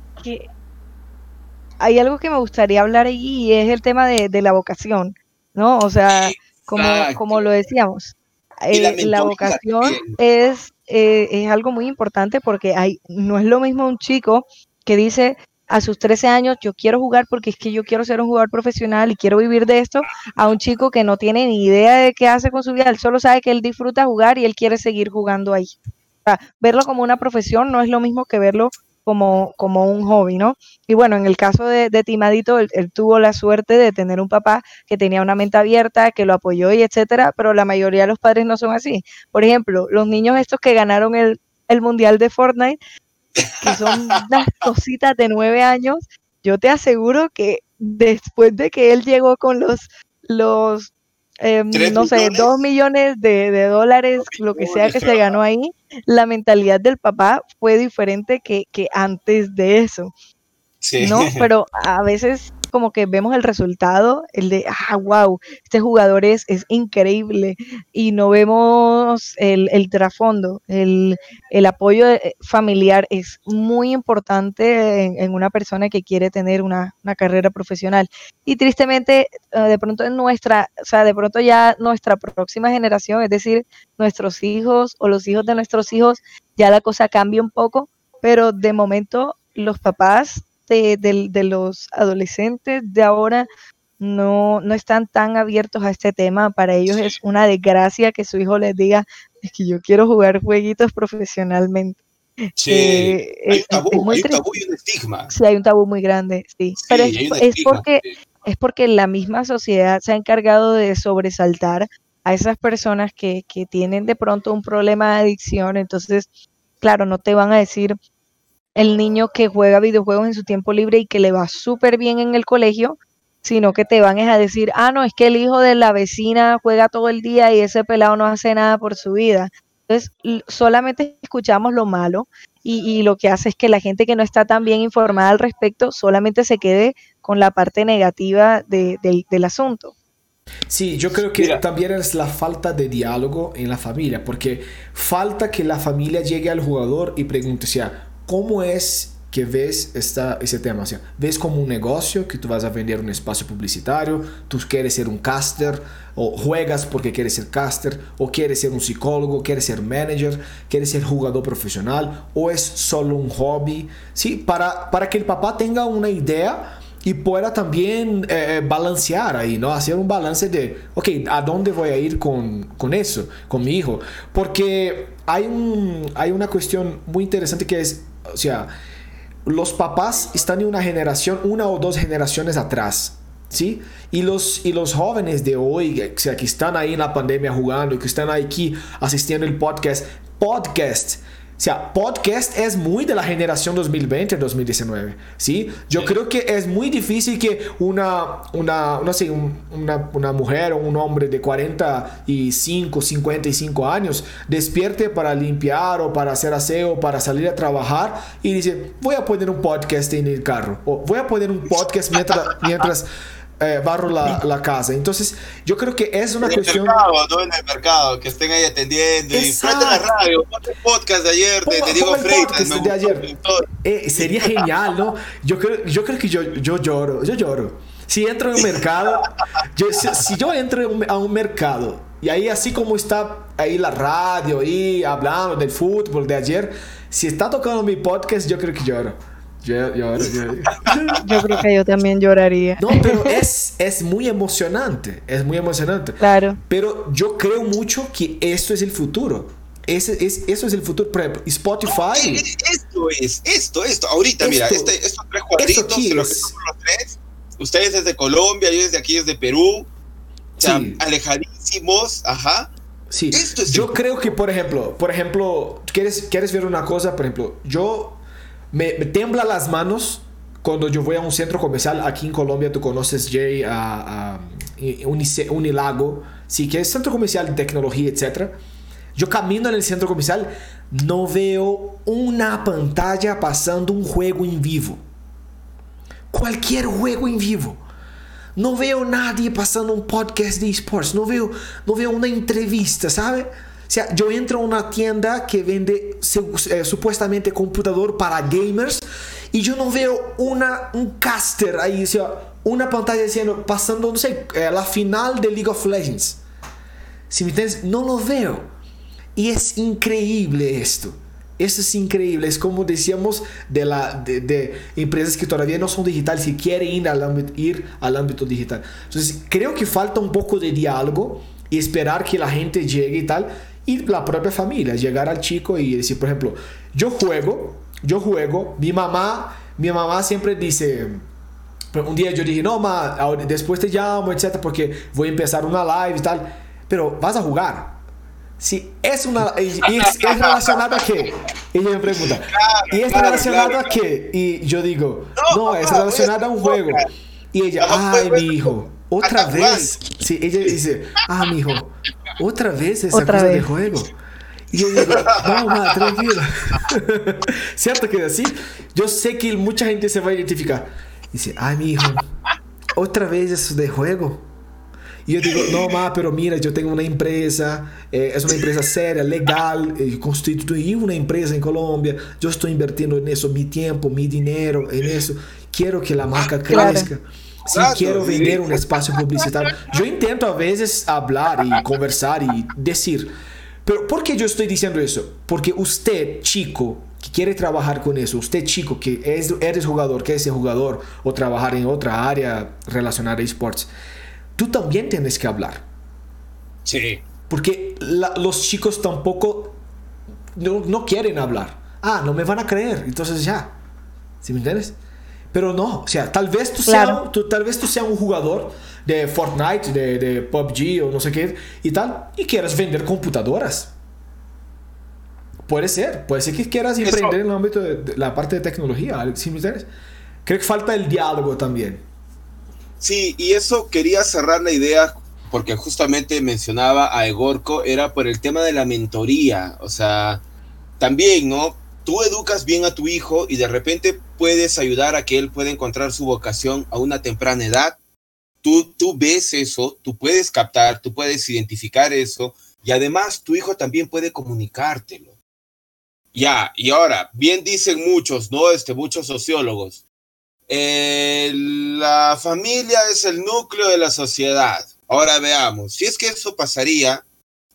hay algo que me gustaría hablar ahí y es el tema de, la vocación, ¿no? O sea, como, como lo decíamos, eh, la, vocación es, eh, es algo muy importante porque hay, no es lo mismo un chico que dice, a sus 13 años, yo quiero jugar porque es que yo quiero ser un jugador profesional y quiero vivir de esto, a un chico que no tiene ni idea de qué hace con su vida, él solo sabe que él disfruta jugar y él quiere seguir jugando ahí. O sea, verlo como una profesión no es lo mismo que verlo como, como un hobby, ¿no? Y bueno, en el caso de, Timadito, él, tuvo la suerte de tener un papá que tenía una mente abierta, que lo apoyó y etcétera, pero la mayoría de los padres no son así. Por ejemplo, los niños estos que ganaron el, el mundial de Fortnite, que son unas cositas de nueve años, yo te aseguro que después de que él llegó con los, los em, no sé, dos millones de, dólares, lo que sea que se ganó ahí, la mentalidad del papá fue diferente que, que antes de eso. Sí. ¿no? Pero a veces como que vemos el resultado, el de, ah, wow, este jugador es, es increíble y no vemos el, el trasfondo, el, el, apoyo eh, familiar es muy importante en, una persona que quiere tener una, una, carrera profesional. Y tristemente, eh, de pronto en nuestra, o sea, de pronto ya nuestra próxima generación, es decir, nuestros hijos o los hijos de nuestros hijos, ya la cosa cambia un poco, pero de momento los papás de, los adolescentes de ahora no, no están tan abiertos a este tema. Para ellos es una desgracia que su hijo les diga, es que yo quiero jugar jueguitos profesionalmente. Sí, eh, hay, un tabú, hay, un tabú, y un estigma. Sí, hay un tabú muy grande, sí. Pero es, porque, es porque la misma sociedad se ha encargado de sobresaltar a esas personas que, que tienen de pronto un problema de adicción. Entonces, claro, no te van a decir, el niño que juega videojuegos en su tiempo libre y que le va súper bien en el colegio, sino que te van a decir, ah, no, es que el hijo de la vecina juega todo el día y ese pelado no hace nada por su vida. Entonces, solamente escuchamos lo malo y, lo que hace es que la gente que no está tan bien informada al respecto solamente se quede con la parte negativa del asunto. Sí, yo creo que también es la falta de diálogo en la familia, porque falta que la familia llegue al jugador y pregunte, si ¿Cómo es que ves esta, ese tema? O ¿Ves como un negocio que tú vas a vender un espacio publicitario? ¿Tú quieres ser un caster? ¿O juegas porque quieres ser caster? ¿O quieres ser un psicólogo? ¿Quieres ser manager? ¿Quieres ser jugador profesional? ¿O es solo un hobby? Sí, para, para que el papá tenga una idea y pueda también eh, balancear ahí, ¿no? Hacer un balance de, ok, ¿a dónde ir con, con eso, con mi hijo? Porque hay, un, hay una cuestión muy interesante que es o sea, los papás están en una generación, una o dos generaciones atrás. ¿Sí? Y los, y los jóvenes de hoy, que están ahí en la pandemia jugando, que están aquí asistiendo el podcast, podcast sea, podcast es muy de la generación 2020-2019, ¿sí? Yo creo que es muy difícil que una, una, no sé, una, una, mujer o un hombre de 45, 55 años despierte para limpiar o para hacer aseo, para salir a trabajar y dice, voy a poner un podcast en el carro o voy a poner un podcast mientras... mientras eh, barro la, la, casa. Entonces, yo creo que es una en cuestión. El mercado, no en el mercado, que estén ahí atendiendo. Exacto. Y la radio, el podcast de ayer de, de Diego Freitas. De ayer. Eh, sería genial, ¿no? Yo creo, yo creo que yo, yo lloro, yo lloro. Si entro en un mercado, yo, si, yo entro a un mercado y ahí así como está ahí la radio, ahí hablando del fútbol de ayer, si está tocando mi podcast, yo creo que lloro. Yo, yo, yo, creo que yo también lloraría. No, pero es, es muy emocionante, es muy emocionante. Claro. Pero yo creo mucho que esto es el futuro. Ese, es, eso es el futuro. Por ejemplo, Spotify. esto es, esto, esto. Ahorita, mira, este, estos tres cuadritos, que los tres. Ustedes desde Colombia, yo desde aquí, desde Perú. O sea, alejadísimos, ajá. Sí, yo creo que, por ejemplo, por ejemplo, ¿quieres, ¿quieres ver una cosa? Por ejemplo, yo me, me, tembla las manos cuando yo voy a un centro comercial. Aquí en Colombia tú conoces, Jay, a, a Unilago, sí, que es centro comercial de tecnología, etc. Yo camino en el centro comercial, no veo una pantalla pasando un juego en vivo. cualquier juego en vivo. No veo nadie pasando un podcast de esports. No veo, no veo una entrevista, ¿sabe? Sea, yo entro a una tienda que vende eh, supuestamente computador para gamers y yo no veo una, un caster ahí, o sea, una pantalla diciendo, pasando, no sé, eh, la final de League of Legends. Si me entiendes, no lo veo. Y es increíble esto. Eso es increíble. Es como decíamos de, la, de, empresas que todavía no son digitales y quieren ir al, ámbito, ir al ámbito digital. Entonces, creo que falta un poco de diálogo y esperar que la gente llegue y tal. Y la propia familia, llegar al chico y decir, por ejemplo, yo juego, yo juego, mi mamá, mi mamá siempre dice, un día yo dije, no, ma, después te llamo, etcétera, porque voy a empezar una live y tal, pero vas a jugar. Si es una. Y, es, relacionado a qué? Ella me pregunta. ¿Y es relacionado a qué? Y yo digo, no, es relacionado a un juego. Y ella, ay, mi hijo, otra vez. Sí, ella dice, ah, mi hijo, otra vez esa cosa de juego. Y yo digo, no, ma, tranquila. ¿Cierto que es así? Yo sé que mucha gente se va a identificar. Dice, ay, mi hijo, otra vez eso de juego. Y yo digo, no, ma, pero mira, yo tengo una empresa, eh, es una empresa seria, legal, eh, constituí una empresa en Colombia, yo estoy invirtiendo en eso mi tiempo, mi dinero, en eso. Quiero que la marca crezca. Si quiero vender un espacio publicitario, yo intento a veces hablar y conversar y decir, pero ¿por qué yo estoy diciendo eso? Porque usted, chico, que quiere trabajar con eso, usted, chico, que es, eres jugador, que es jugador o trabajar en otra área relacionada a esports, tú también tienes que hablar. Sí. Porque los chicos tampoco no, quieren hablar. Ah, no me van a creer, entonces ya. ¿Sí me entiendes? Pero no, o sea, tal vez tú, seas, tal vez tú seas un jugador de Fortnite, de, de PUBG o no sé qué y tal, y quieras vender computadoras. Puede ser, puede ser que quieras emprender en el ámbito de, la parte de tecnología, ¿sí me entiendes? Creo que falta el diálogo también. Sí, y eso quería cerrar la idea porque justamente mencionaba a Egorco, era por el tema de la mentoría. O sea, también, ¿no? Tú educas bien a tu hijo y de repente puedes ayudar a que él pueda encontrar su vocación a una temprana edad. Tú, tú ves eso, tú puedes captar, tú puedes identificar eso y además tu hijo también puede comunicártelo. Ya, y ahora, bien dicen muchos, ¿no? Este, muchos sociólogos, la familia es el núcleo de la sociedad. Ahora veamos, si es que eso pasaría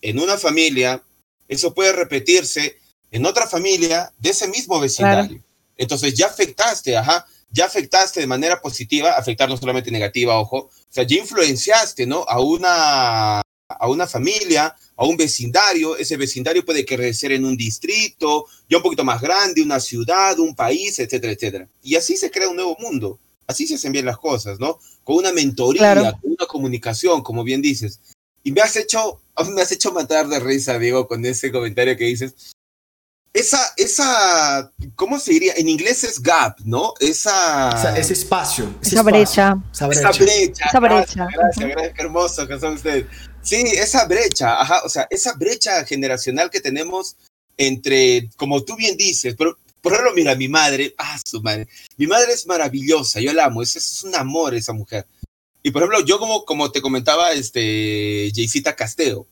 en una familia, eso puede repetirse en otra familia de ese mismo vecindario. Entonces ya afectaste, ajá, ya afectaste de manera positiva, afectar no solamente negativa, ojo, o sea, ya influenciaste, ¿no? A una, a una familia, a un vecindario, ese vecindario puede crecer en un distrito, ya un poquito más grande, una ciudad, un país, etcétera, etcétera. Y así se crea un nuevo mundo, así se hacen bien las cosas, ¿no? Con una mentoría, con una comunicación, como bien dices. Y me has hecho, me has hecho matar de risa, Diego, con ese comentario que dices. Esa, esa, ¿cómo se diría? En inglés es gap, ¿no? Esa... ese espacio. esa, brecha. esa brecha. Esa brecha. Gracias, gracias, qué hermoso que son ustedes. Sí, esa brecha, ajá, o sea, esa brecha generacional que tenemos entre, como tú bien dices, pero por ejemplo, mira, mi madre, ah, su madre, mi madre es maravillosa, yo la amo, es, es un amor esa mujer. Y por ejemplo, yo como, como te comentaba, este, Jaycita casteo.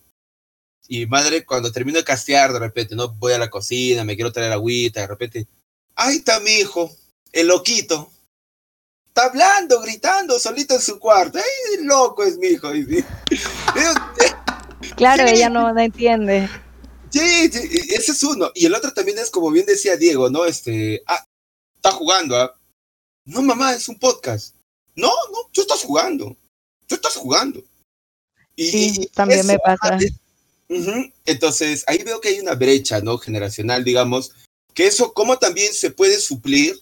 Y madre, cuando termino de castear, de repente, ¿no? Voy a la cocina, me quiero traer agüita, de repente, ahí está mi hijo, el loquito. Está hablando, gritando, solito en su cuarto. ¡Ay, loco es mi hijo! claro, ella no, no entiende. Sí, ese es uno. Y el otro también es, como bien decía Diego, ¿no? Este, ah, está jugando, ¿ah? No, mamá, es un podcast. No, no, tú estás jugando. Tú estás jugando. Y sí, también me pasa. Entonces, ahí veo que hay una brecha, ¿no? Generacional, digamos, que eso, ¿cómo también se puede suplir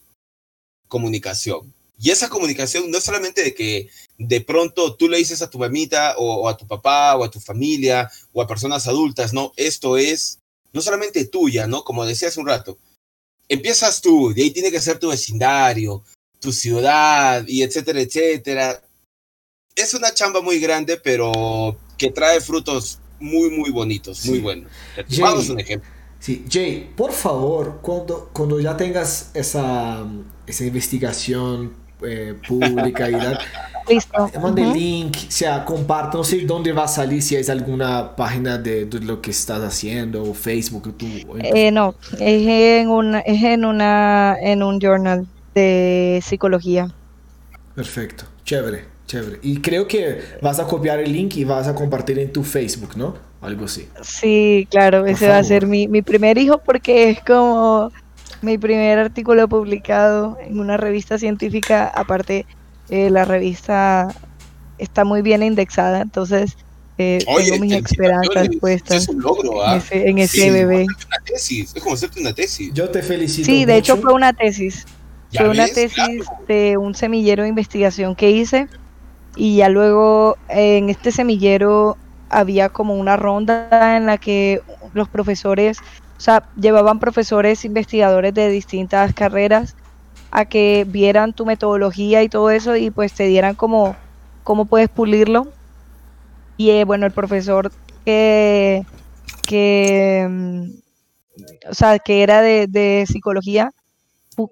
comunicación? Y esa comunicación no es solamente de que de pronto tú le dices a tu mamita o, a tu papá o a tu familia o a personas adultas, no, esto es no solamente tuya, ¿no? Como decía hace un rato, empiezas tú, de ahí tiene que ser tu vecindario, tu ciudad y etcétera, etcétera. Es una chamba muy grande, pero que trae frutos muy, muy bonitos, muy buenos. Vamos un ejemplo. Sí, Jay, por favor, cuando, cuando ya tengas esa, esa investigación eh, pública y tal. Listo. Mande el link, o sea, comparte, no sé dónde va a salir, si es alguna página de, de lo que estás haciendo, o Facebook, tú. Eh, no, es en, una, es en, una, en un journal de psicología. Perfecto, chévere, chévere. Y creo que vas a copiar el link y vas a compartir en tu Facebook, ¿no? Algo así. Sí, claro, ese va a ser mi, mi primer hijo porque es como mi primer artículo publicado en una revista científica, aparte eh, la revista está muy bien indexada, entonces eh, tengo mis esperanzas puestas es un logro, ¿ah? en ese, bebé. Es como hacerte una tesis. Yo te felicito. Sí, de mucho. hecho fue una tesis. Fue una tesis de un semillero de investigación que hice y ya luego en este semillero había como una ronda en la que los profesores, o sea, llevaban profesores investigadores de distintas carreras a que vieran tu metodología y todo eso y pues te dieran como cómo puedes pulirlo. Y eh, bueno, el profesor que, que, mm, o sea, que era de, de psicología,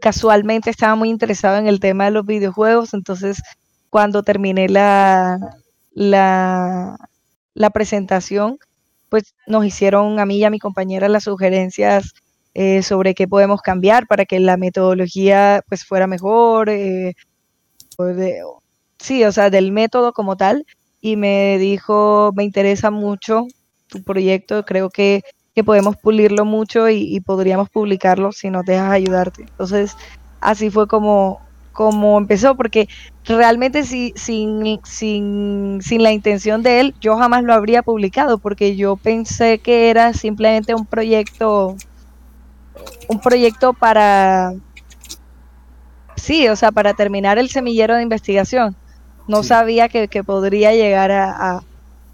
casualmente estaba muy interesado en el tema de los videojuegos, entonces cuando terminé la, la, presentación, pues nos hicieron a mí y a mi compañera las sugerencias eh, sobre qué podemos cambiar para que la metodología pues fuera mejor, eh, sí, o sea, del método como tal, y me dijo, me interesa mucho tu proyecto, creo que, que podemos pulirlo mucho y podríamos publicarlo si nos dejas ayudarte. Entonces, así fue como, como empezó, porque realmente si, sin, sin, sin la intención de él, yo jamás lo habría publicado, porque yo pensé que era simplemente un proyecto, un proyecto para, sí, o sea, para terminar el semillero de investigación. No Sí. sabía que, que podría llegar a, a-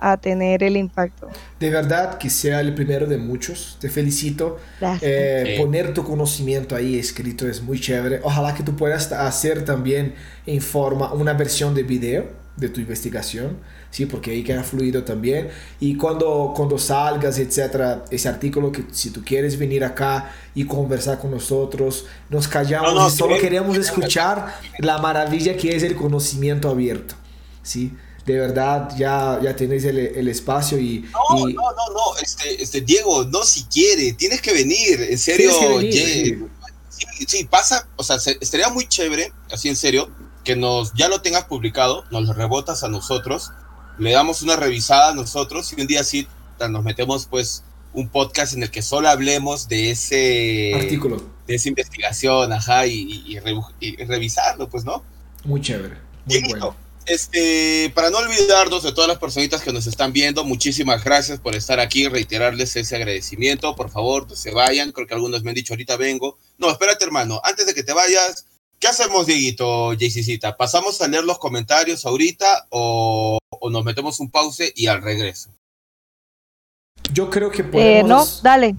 a tener el impacto. De verdad que sea el primero de muchos. Te felicito. Gracias. Eh, Sí. Poner tu conocimiento ahí escrito es muy chévere. Ojalá que tú puedas hacer también en forma una versión de video de tu investigación, ¿sí? Porque ahí queda fluido también. Y cuando, cuando salgas, etcétera, ese artículo que si tú quieres venir acá y conversar con nosotros, nos callamos No, no, y solo queremos escuchar la maravilla que es el conocimiento abierto, ¿sí? De verdad, ya, ya tenéis el, el espacio y... No, y- no, no, no, este, este, Diego, no si quiere, tienes que venir, en serio, venir, sí. Sí, sí, pasa, o sea, se- estaría muy chévere, así en serio, que nos, ya lo tengas publicado, nos lo rebotas a nosotros, le damos una revisada a nosotros y un día sí nos metemos pues un podcast en el que solo hablemos de ese artículo. de esa investigación, ajá, y, y- y rebu- y revisarlo, pues, ¿no? Muy chévere. Muy bueno. Este, para no olvidarnos de todas las personitas que nos están viendo, muchísimas gracias por estar aquí, reiterarles ese agradecimiento, por favor, no se vayan, creo que algunos me han dicho ahorita vengo. No, espérate hermano, antes de que te vayas, ¿qué hacemos Dieguito, JCCita? ¿Pasamos a leer los comentarios ahorita o, o nos metemos un pause y al regreso? Yo creo que Eh, podemos, no, dale.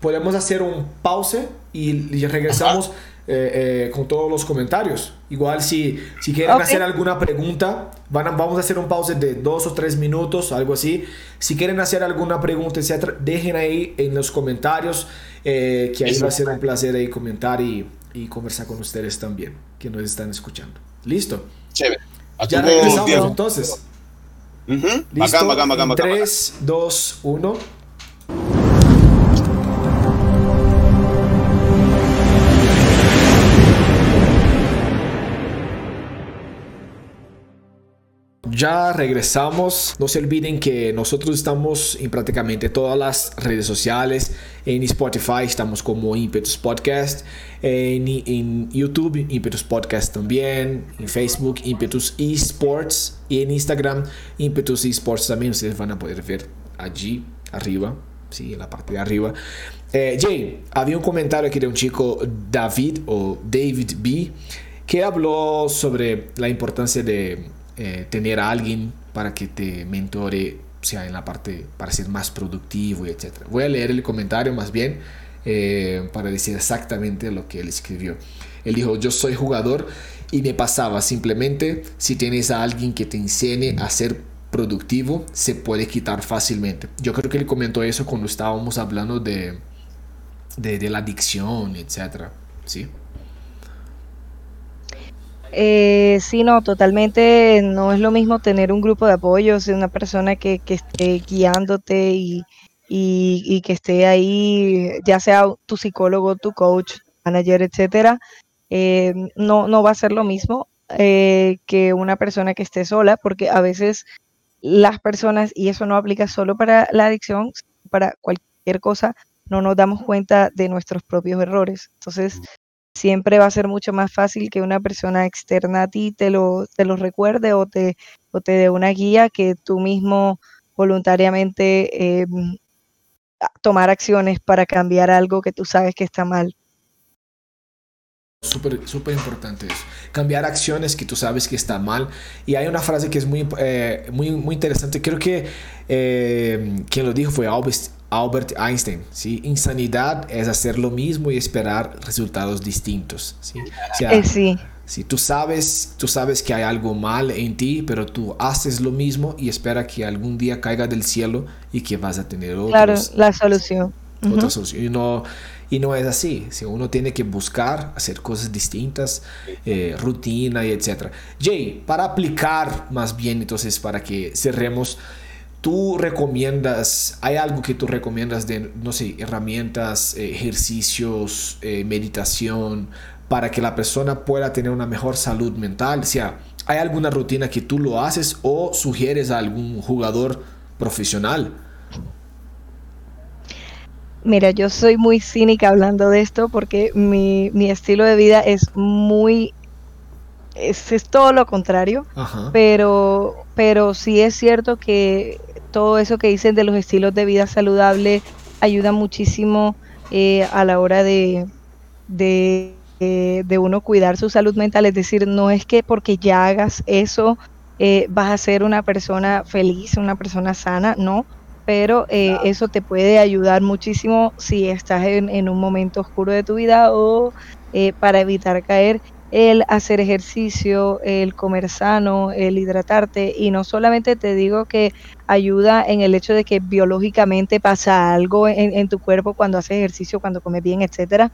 podemos hacer un pause y, y regresamos eh, eh, con todos los comentarios. Igual si, si quieren Ok. hacer alguna pregunta, van a- vamos a hacer un pause de dos o tres minutos, algo así. Si quieren hacer alguna pregunta, etcétera, dejen ahí en los comentarios, eh, que ahí Eso. va a ser un placer ahí comentar y, y conversar con ustedes también, que nos están escuchando. ¿Listo? Chévere. A Ya regresamos entonces. Ujú. ¿Listo? Bacán, bacán, bacán. 3, 2, 1. Ya regresamos. No se olviden que nosotros estamos en prácticamente todas las redes sociales. En Spotify estamos como Impetus Podcast. En, YouTube, Impetus Podcast también. En Facebook, Impetus Esports. Y en Instagram, Impetus Esports también. Ustedes van a poder ver allí arriba. Sí, en la parte de arriba. Eh, Jay, había un comentario aquí de un chico, David o David B, que habló sobre la importancia de eh, tener a alguien para que te mentore, sea, en la parte para ser más productivo y. Voy a leer el comentario más bien eh, para decir exactamente lo que él escribió. Él dijo, yo soy jugador y me pasaba simplemente si tienes a alguien que te enseñe a ser productivo, se puede quitar fácilmente. Yo creo que él comentó eso cuando estábamos hablando de, de, de la adicción, etc. ¿Sí? Eh, sí, no, totalmente no es lo mismo tener un grupo de apoyo, ser una persona que, esté guiándote y, y, que esté ahí, ya sea tu psicólogo, tu coach, manager, etcétera, eh, no, no va a ser lo mismo eh, que una persona que esté sola, porque a veces las personas, y eso no aplica solo para la adicción, para cualquier cosa, no nos damos cuenta de nuestros propios errores. Entonces, siempre va a ser mucho más fácil que una persona externa a ti te lo, te lo recuerde o te, o te dé una guía que tú mismo voluntariamente eh, tomar acciones para cambiar algo que tú sabes que está mal. Súper, súper importante eso. Cambiar acciones que tú sabes que está mal. Y hay una frase que es muy, eh, muy, muy interesante. Creo que eh, quien lo dijo fue Albert, Albert Einstein. ¿sí? Insanidad es hacer lo mismo y esperar resultados distintos. ¿sí? Eh, sí. Si tú sabes, tú sabes que hay algo mal en ti, pero tú haces lo mismo y espera que algún día caiga del cielo y que vas a tener otros, claro, la solución. Otra solución. Y no, y no es así. Si uno tiene que buscar hacer cosas distintas, eh, rutina y etc. Jay, para aplicar más bien, entonces, para que cerremos, tú recomiendas, hay algo que tú recomiendas de, no sé, herramientas, ejercicios, eh, meditación, para que la persona pueda tener una mejor salud mental? O sea, ¿hay alguna rutina que tú lo haces o sugieres a algún jugador profesional? Mira, yo soy muy cínica hablando de esto porque mi, estilo de vida es muy... Es, es todo lo contrario, pero pero sí es cierto que todo eso que dicen de los estilos de vida saludable ayuda muchísimo eh, a la hora de, de eh, de uno cuidar su salud mental, es decir, no es que porque ya hagas eso eh, vas a ser una persona feliz, una persona sana, no, pero eh, eso te puede ayudar muchísimo si estás en, un momento oscuro de tu vida o para evitar caer el hacer ejercicio, el comer sano, el hidratarte y no solamente te digo que ayuda en el hecho de que biológicamente pasa algo en, tu cuerpo cuando haces ejercicio, cuando comes bien, etcétera,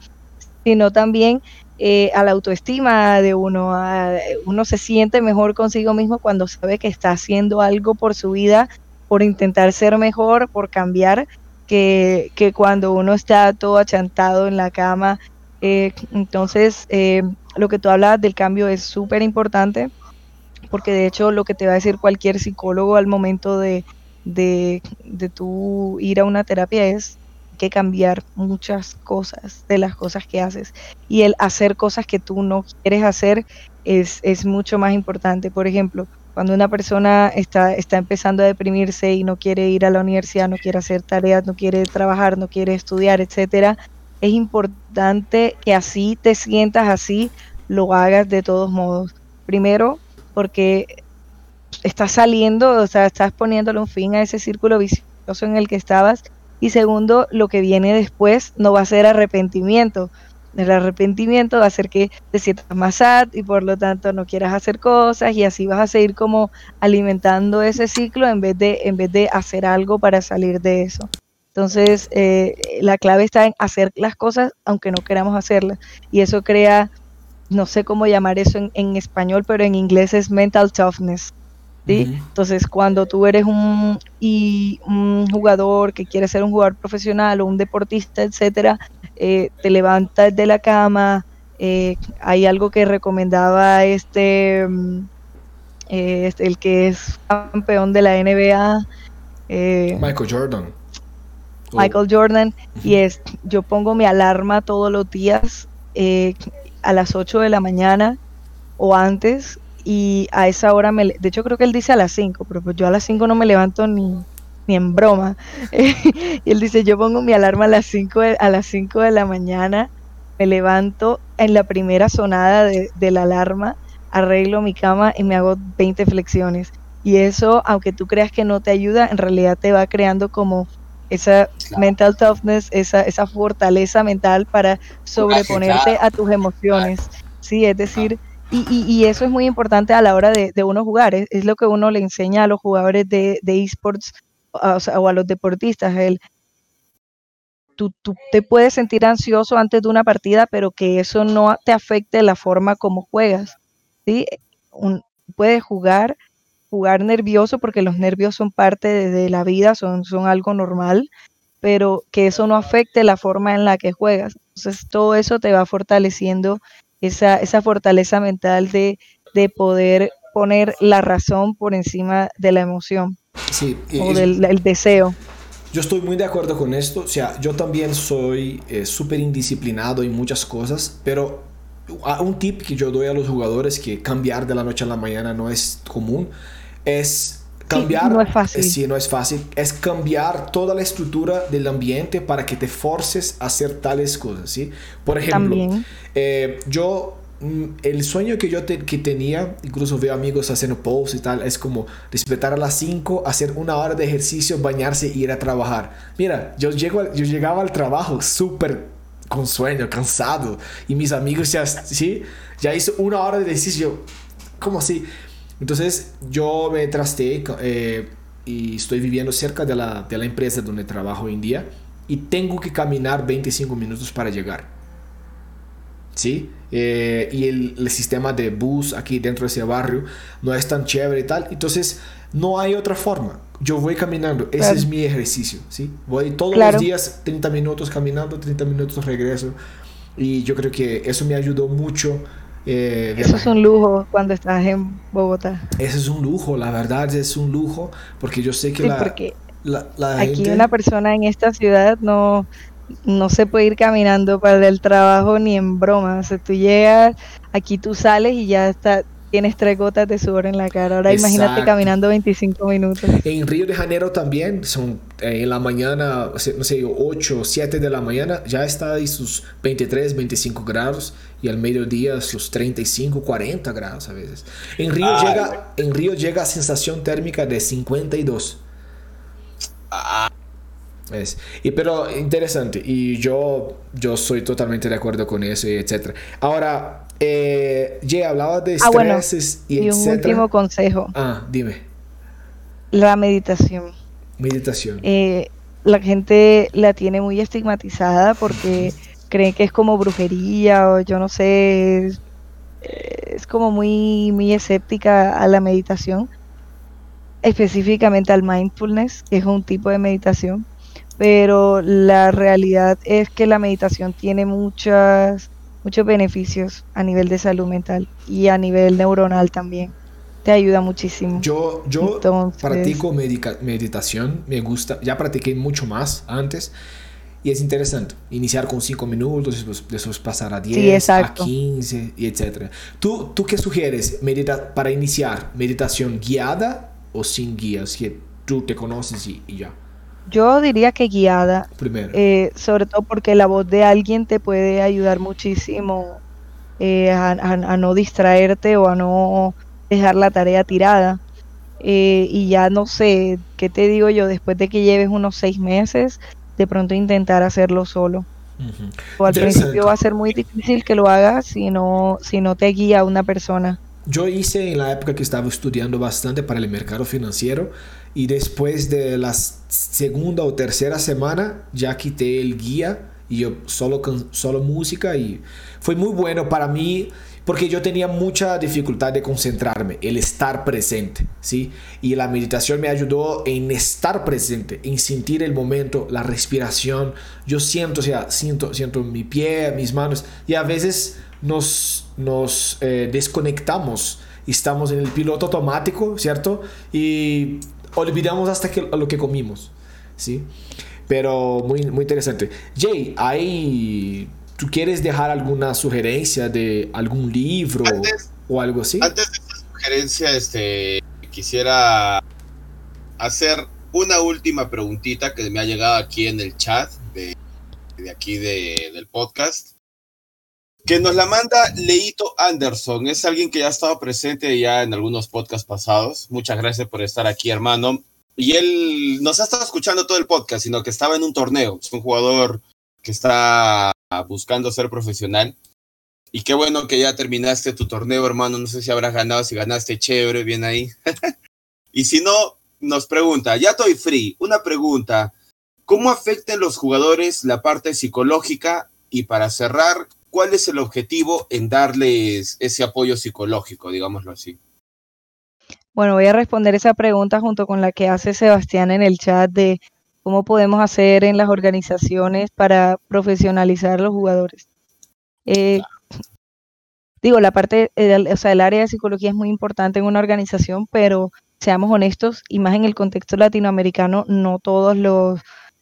sino también eh, a la autoestima de uno. uno se siente mejor consigo mismo cuando sabe que está haciendo algo por su vida, por intentar ser mejor, por cambiar, que, que cuando uno está todo achantado en la cama. Eh, entonces, eh, lo que tú hablas del cambio es súper importante, porque de hecho lo que te va a decir cualquier psicólogo al momento de, de, de tú ir a una terapia es que cambiar muchas cosas de las cosas que haces. Y el hacer cosas que tú no quieres hacer es, es mucho más importante. Por ejemplo, cuando una persona está, está empezando a deprimirse y no quiere ir a la universidad, no quiere hacer tareas, no quiere trabajar, no quiere estudiar, etcétera, es importante que así te sientas así, lo hagas de todos modos. Primero, porque estás saliendo, o sea, estás poniéndole un fin a ese círculo vicioso en el que estabas y segundo, lo que viene después no va a ser arrepentimiento. El arrepentimiento va a ser que te sientas más sad y por lo tanto no quieras hacer cosas y así vas a seguir como alimentando ese ciclo en vez de, en vez de hacer algo para salir de eso. Entonces, eh, la clave está en hacer las cosas aunque no queramos hacerlas. Y eso crea, no sé cómo llamar eso en, en español, pero en inglés es mental toughness. Entonces, cuando tú eres un, y un jugador que quiere ser un jugador profesional o un deportista, etcétera, eh, te levantas de la cama. Eh, hay algo que recomendaba este, mm, eh, este, el que es campeón de la NBA. Michael Jordan. Michael Jordan. Y es, yo pongo mi alarma todos los días a las 8 de la mañana o antes y a esa hora me... De hecho creo que él dice a las 5, pero pues yo a las 5 no me levanto ni, ni en broma. y él dice, yo pongo mi alarma a las 5 de, a las 5 de la mañana, me levanto en la primera sonada de, la alarma, arreglo mi cama y me hago 20 flexiones. Y eso, aunque tú creas que no te ayuda, en realidad te va creando como esa mental toughness, esa, esa fortaleza mental para sobreponerte a tus emociones. Sí, es decir, y, eso es muy importante a la hora de, uno jugar, es, lo que uno le enseña a los jugadores de, esports o, a los deportistas, el, tú, te puedes sentir ansioso antes de una partida, pero que eso no te afecte la forma como juegas. ¿sí? Un, puede jugar, jugar nervioso porque los nervios son parte de, la vida, son, son algo normal, pero que eso no afecte la forma en la que juegas. Entonces todo eso te va fortaleciendo esa, esa fortaleza mental de, de poder poner la razón por encima de la emoción sí, o del el deseo. Yo estoy muy de acuerdo con esto. O sea, yo también soy eh, súper indisciplinado en muchas cosas, pero un tip que yo doy a los jugadores que cambiar de la noche a la mañana no es común es cambiar. no es fácil. sí, no es fácil. Es cambiar toda la estructura del ambiente para que te forces a hacer tales cosas, ¿sí? Por ejemplo, eh, yo Mm, el sueño que yo que tenía, incluso veo amigos haciendo posts y tal, es como despertar a las 5, hacer una hora de ejercicio, bañarse y ir a trabajar. Mira, yo, llego, yo llegaba al trabajo súper con sueño, cansado, y mis amigos ya, ¿sí? ya hizo una hora de ejercicio. ¿Cómo así? Entonces yo me trasté eh, y estoy viviendo cerca de la, de la empresa donde trabajo hoy en día y tengo que caminar 25 minutos para llegar. ¿sí? Eh, y el, sistema de bus aquí dentro de ese barrio no es tan chévere y tal. Entonces, no hay otra forma. Yo voy caminando, ese es mi ejercicio, ¿sí? Voy todos los días 30 minutos caminando, 30 minutos regreso. Y yo creo que eso me ayudó mucho. Eh, eso es un lujo cuando estás en Bogotá. Eso es un lujo, la verdad es un lujo, porque yo sé que la, la, aquí una persona en esta ciudad no, no se puede ir caminando para el trabajo ni en broma. O sea, tú llegas, aquí tú sales y ya está, tienes tres gotas de sudor en la cara. Ahora imagínate caminando 25 minutos. En Río de Janeiro también, son eh, en la mañana, no sé, 8 o 7 de la mañana, ya está ahí sus 23, 25 grados y al mediodía sus 35, 40 grados a veces. En Río, llega, en Río llega a sensación térmica de 52. Ah. Es, y pero interesante, y yo, yo soy totalmente de acuerdo con eso, y etc. Ahora, eh, hablaba de ah, estreses y, y un último consejo. Ah, dime. La meditación. Meditación. Eh, la gente la tiene muy estigmatizada porque creen que es como brujería o yo no sé, es, es como muy, muy escéptica a la meditación, específicamente al mindfulness, que es un tipo de meditación pero la realidad es que la meditación tiene muchas, muchos beneficios a nivel de salud mental y a nivel neuronal también. Te ayuda muchísimo. Yo, yo practico meditación, me gusta, ya practiqué mucho más antes y es interesante. Iniciar con 5 minutos, después, después, pasar a 10, a 15 y etc. ¿Tú, ¿Tú qué sugieres medita para iniciar? ¿Meditación guiada o sin guías? Que tú te conoces y ya. Yo diría que guiada. Primero. Eh, sobre todo porque la voz de alguien te puede ayudar muchísimo eh, a, no distraerte o a no dejar la tarea tirada. Eh, y ya no sé, ¿qué te digo yo? Después de que lleves unos seis meses, de pronto intentar hacerlo solo. O al principio va a ser muy difícil que lo hagas si no, si no te guía una persona. Yo hice en la época que estaba estudiando bastante para el mercado financiero y después de la segunda o tercera semana ya quité el guía y yo solo con solo música y fue muy bueno para mí porque yo tenía mucha dificultad de concentrarme, el estar presente, ¿sí? Y la meditación me ayudó en estar presente, en sentir el momento, la respiración. Yo siento, o sea, siento, siento mi pie, mis manos y a veces nos, nos eh, desconectamos estamos en el piloto automático, ¿cierto? Y olvidamos hasta que, lo que comimos, ¿sí? Pero muy, muy interesante. Jay, ¿hay, ¿tú quieres dejar alguna sugerencia de algún libro o algo así? Antes de esa sugerencia, este, quisiera hacer una última preguntita que me ha llegado aquí en el chat de, de aquí de, del podcast que nos la manda Leito Anderson. Es alguien que ya ha estado presente ya en algunos podcasts pasados. Muchas gracias por estar aquí, hermano. Y él nos ha estado escuchando todo el podcast, sino que estaba en un torneo. Es un jugador que está buscando ser profesional. Y qué bueno que ya terminaste tu torneo, hermano. No sé si habrás ganado, si ganaste chévere, bien ahí. y si no, nos pregunta, ya estoy free. Una pregunta, ¿cómo afectan los jugadores la parte psicológica? Y para cerrar, ¿cuál es el objetivo en darles ese apoyo psicológico, digámoslo así? Bueno, voy a responder esa pregunta junto con la que hace Sebastián en el chat de cómo podemos hacer en las organizaciones para profesionalizar a los jugadores. Eh, digo, la parte, o sea, el área de psicología es muy importante en una organización, pero seamos honestos, y más en el contexto latinoamericano, no todas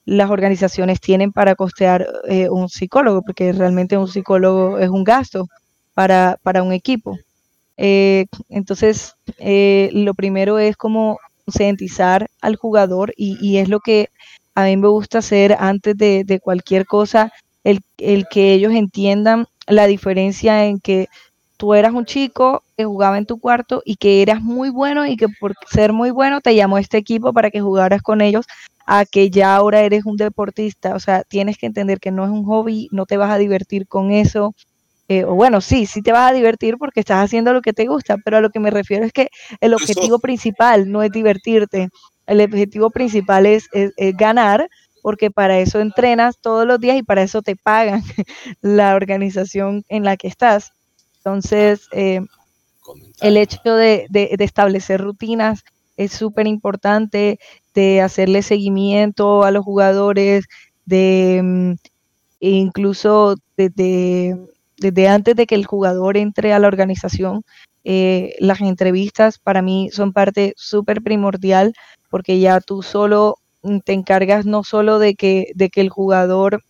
las organizaciones tienen para costear eh, un psicólogo, porque realmente un psicólogo es un gasto para, un equipo. Eh, entonces, eh, lo primero es como concientizar al jugador y, es lo que a mí me gusta hacer antes de, de cualquier cosa, el, el, que ellos entiendan la diferencia en que tú eras un chico que jugaba en tu cuarto y que eras muy bueno y que por ser muy bueno te llamó este equipo para que jugaras con ellos a que ya ahora eres un deportista. O sea, tienes que entender que no es un hobby, no te vas a divertir con eso. Eh, o bueno, sí, sí te vas a divertir porque estás haciendo lo que te gusta, pero a lo que me refiero es que el objetivo principal no es divertirte. El objetivo principal es, es ganar porque para eso entrenas todos los días y para eso te pagan la organización en la que estás. Entonces, eh, el hecho de, establecer rutinas es súper importante, de hacerle seguimiento a los jugadores, de mm, incluso desde, desde antes de que el jugador entre a la organización, eh, las entrevistas para mí son parte súper primordial porque ya tú solo te encargas no solo de que, de que el jugador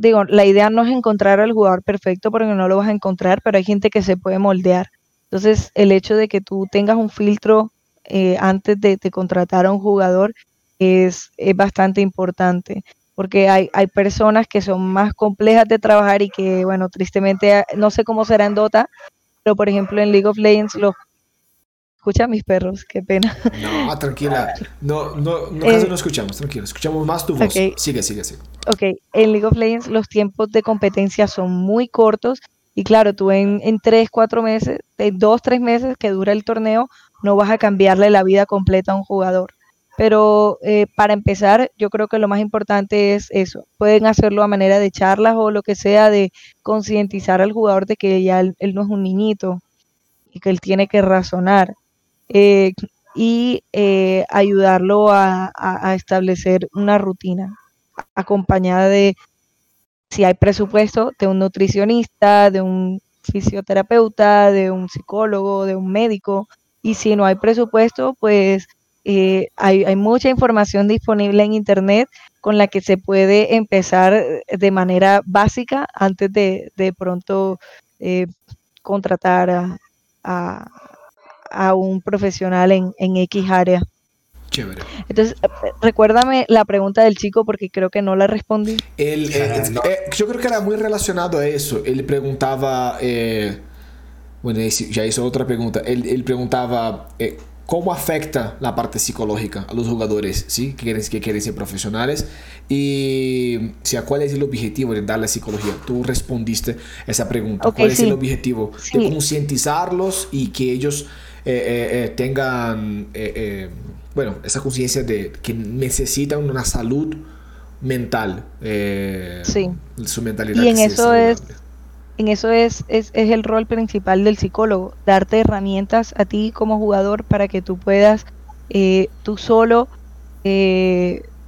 digo, la idea no es encontrar al jugador perfecto porque no lo vas a encontrar, pero hay gente que se puede moldear. Entonces, el hecho de que tú tengas un filtro eh, antes de, contratar a un jugador es, bastante importante, porque hay, hay personas que son más complejas de trabajar y que, bueno, tristemente, no sé cómo será en Dota, pero por ejemplo en League of Legends los Escucha a mis perros, qué pena. No, tranquila. No, no, no casi eh, no escuchamos, tranquila. Escuchamos más tu voz. Sigue, sigue, sigue. Ok, en League of Legends los tiempos de competencia son muy cortos y claro, tú en, en tres, cuatro meses, en dos, tres meses que dura el torneo, no vas a cambiarle la vida completa a un jugador. Pero eh, para empezar, yo creo que lo más importante es eso. Pueden hacerlo a manera de charlas o lo que sea, de concientizar al jugador de que ya él no es un niñito y que él tiene que razonar. Eh, y eh, ayudarlo a, establecer una rutina acompañada de, si hay presupuesto, de un nutricionista, de un fisioterapeuta, de un psicólogo, de un médico. Y si no hay presupuesto, pues eh, hay, mucha información disponible en Internet con la que se puede empezar de manera básica antes de, de pronto contratar a, a un profesional en, en X área. Chévere. Entonces, recuérdame la pregunta del chico porque creo que no la respondí. Él, eh, eh, yo creo que era muy relacionado a eso. Él preguntaba, eh, bueno, ya hizo otra pregunta. Él, él preguntaba cómo afecta la parte psicológica a los jugadores, ¿sí? Que quieren, que quieren ser profesionales y sea, cuál es el objetivo de darle psicología. Tú respondiste esa pregunta. ¿Cuál es el objetivo? De concientizarlos y que ellos eh, eh, eh, tengan, bueno, esa conciencia de que necesitan una salud mental. sí. Su mentalidad. Y en eso es en eso es, es, el rol principal del psicólogo, darte herramientas a ti como jugador para que tú puedas tú solo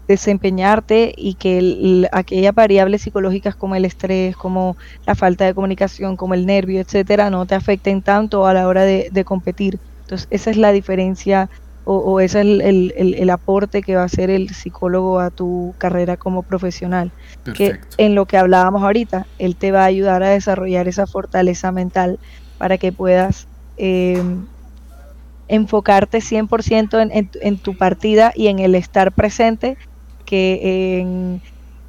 desempeñarte y que aquellas variables psicológicas como el estrés, como la falta de comunicación, como el nervio, etcétera, no te afecten tanto a la hora de, competir. Entonces, esa es la diferencia o, ese es el, aporte que va a hacer el psicólogo a tu carrera como profesional. Que en lo que hablábamos ahorita, él te va a ayudar a desarrollar esa fortaleza mental para que puedas eh, enfocarte 100% en, en tu partida y en el estar presente que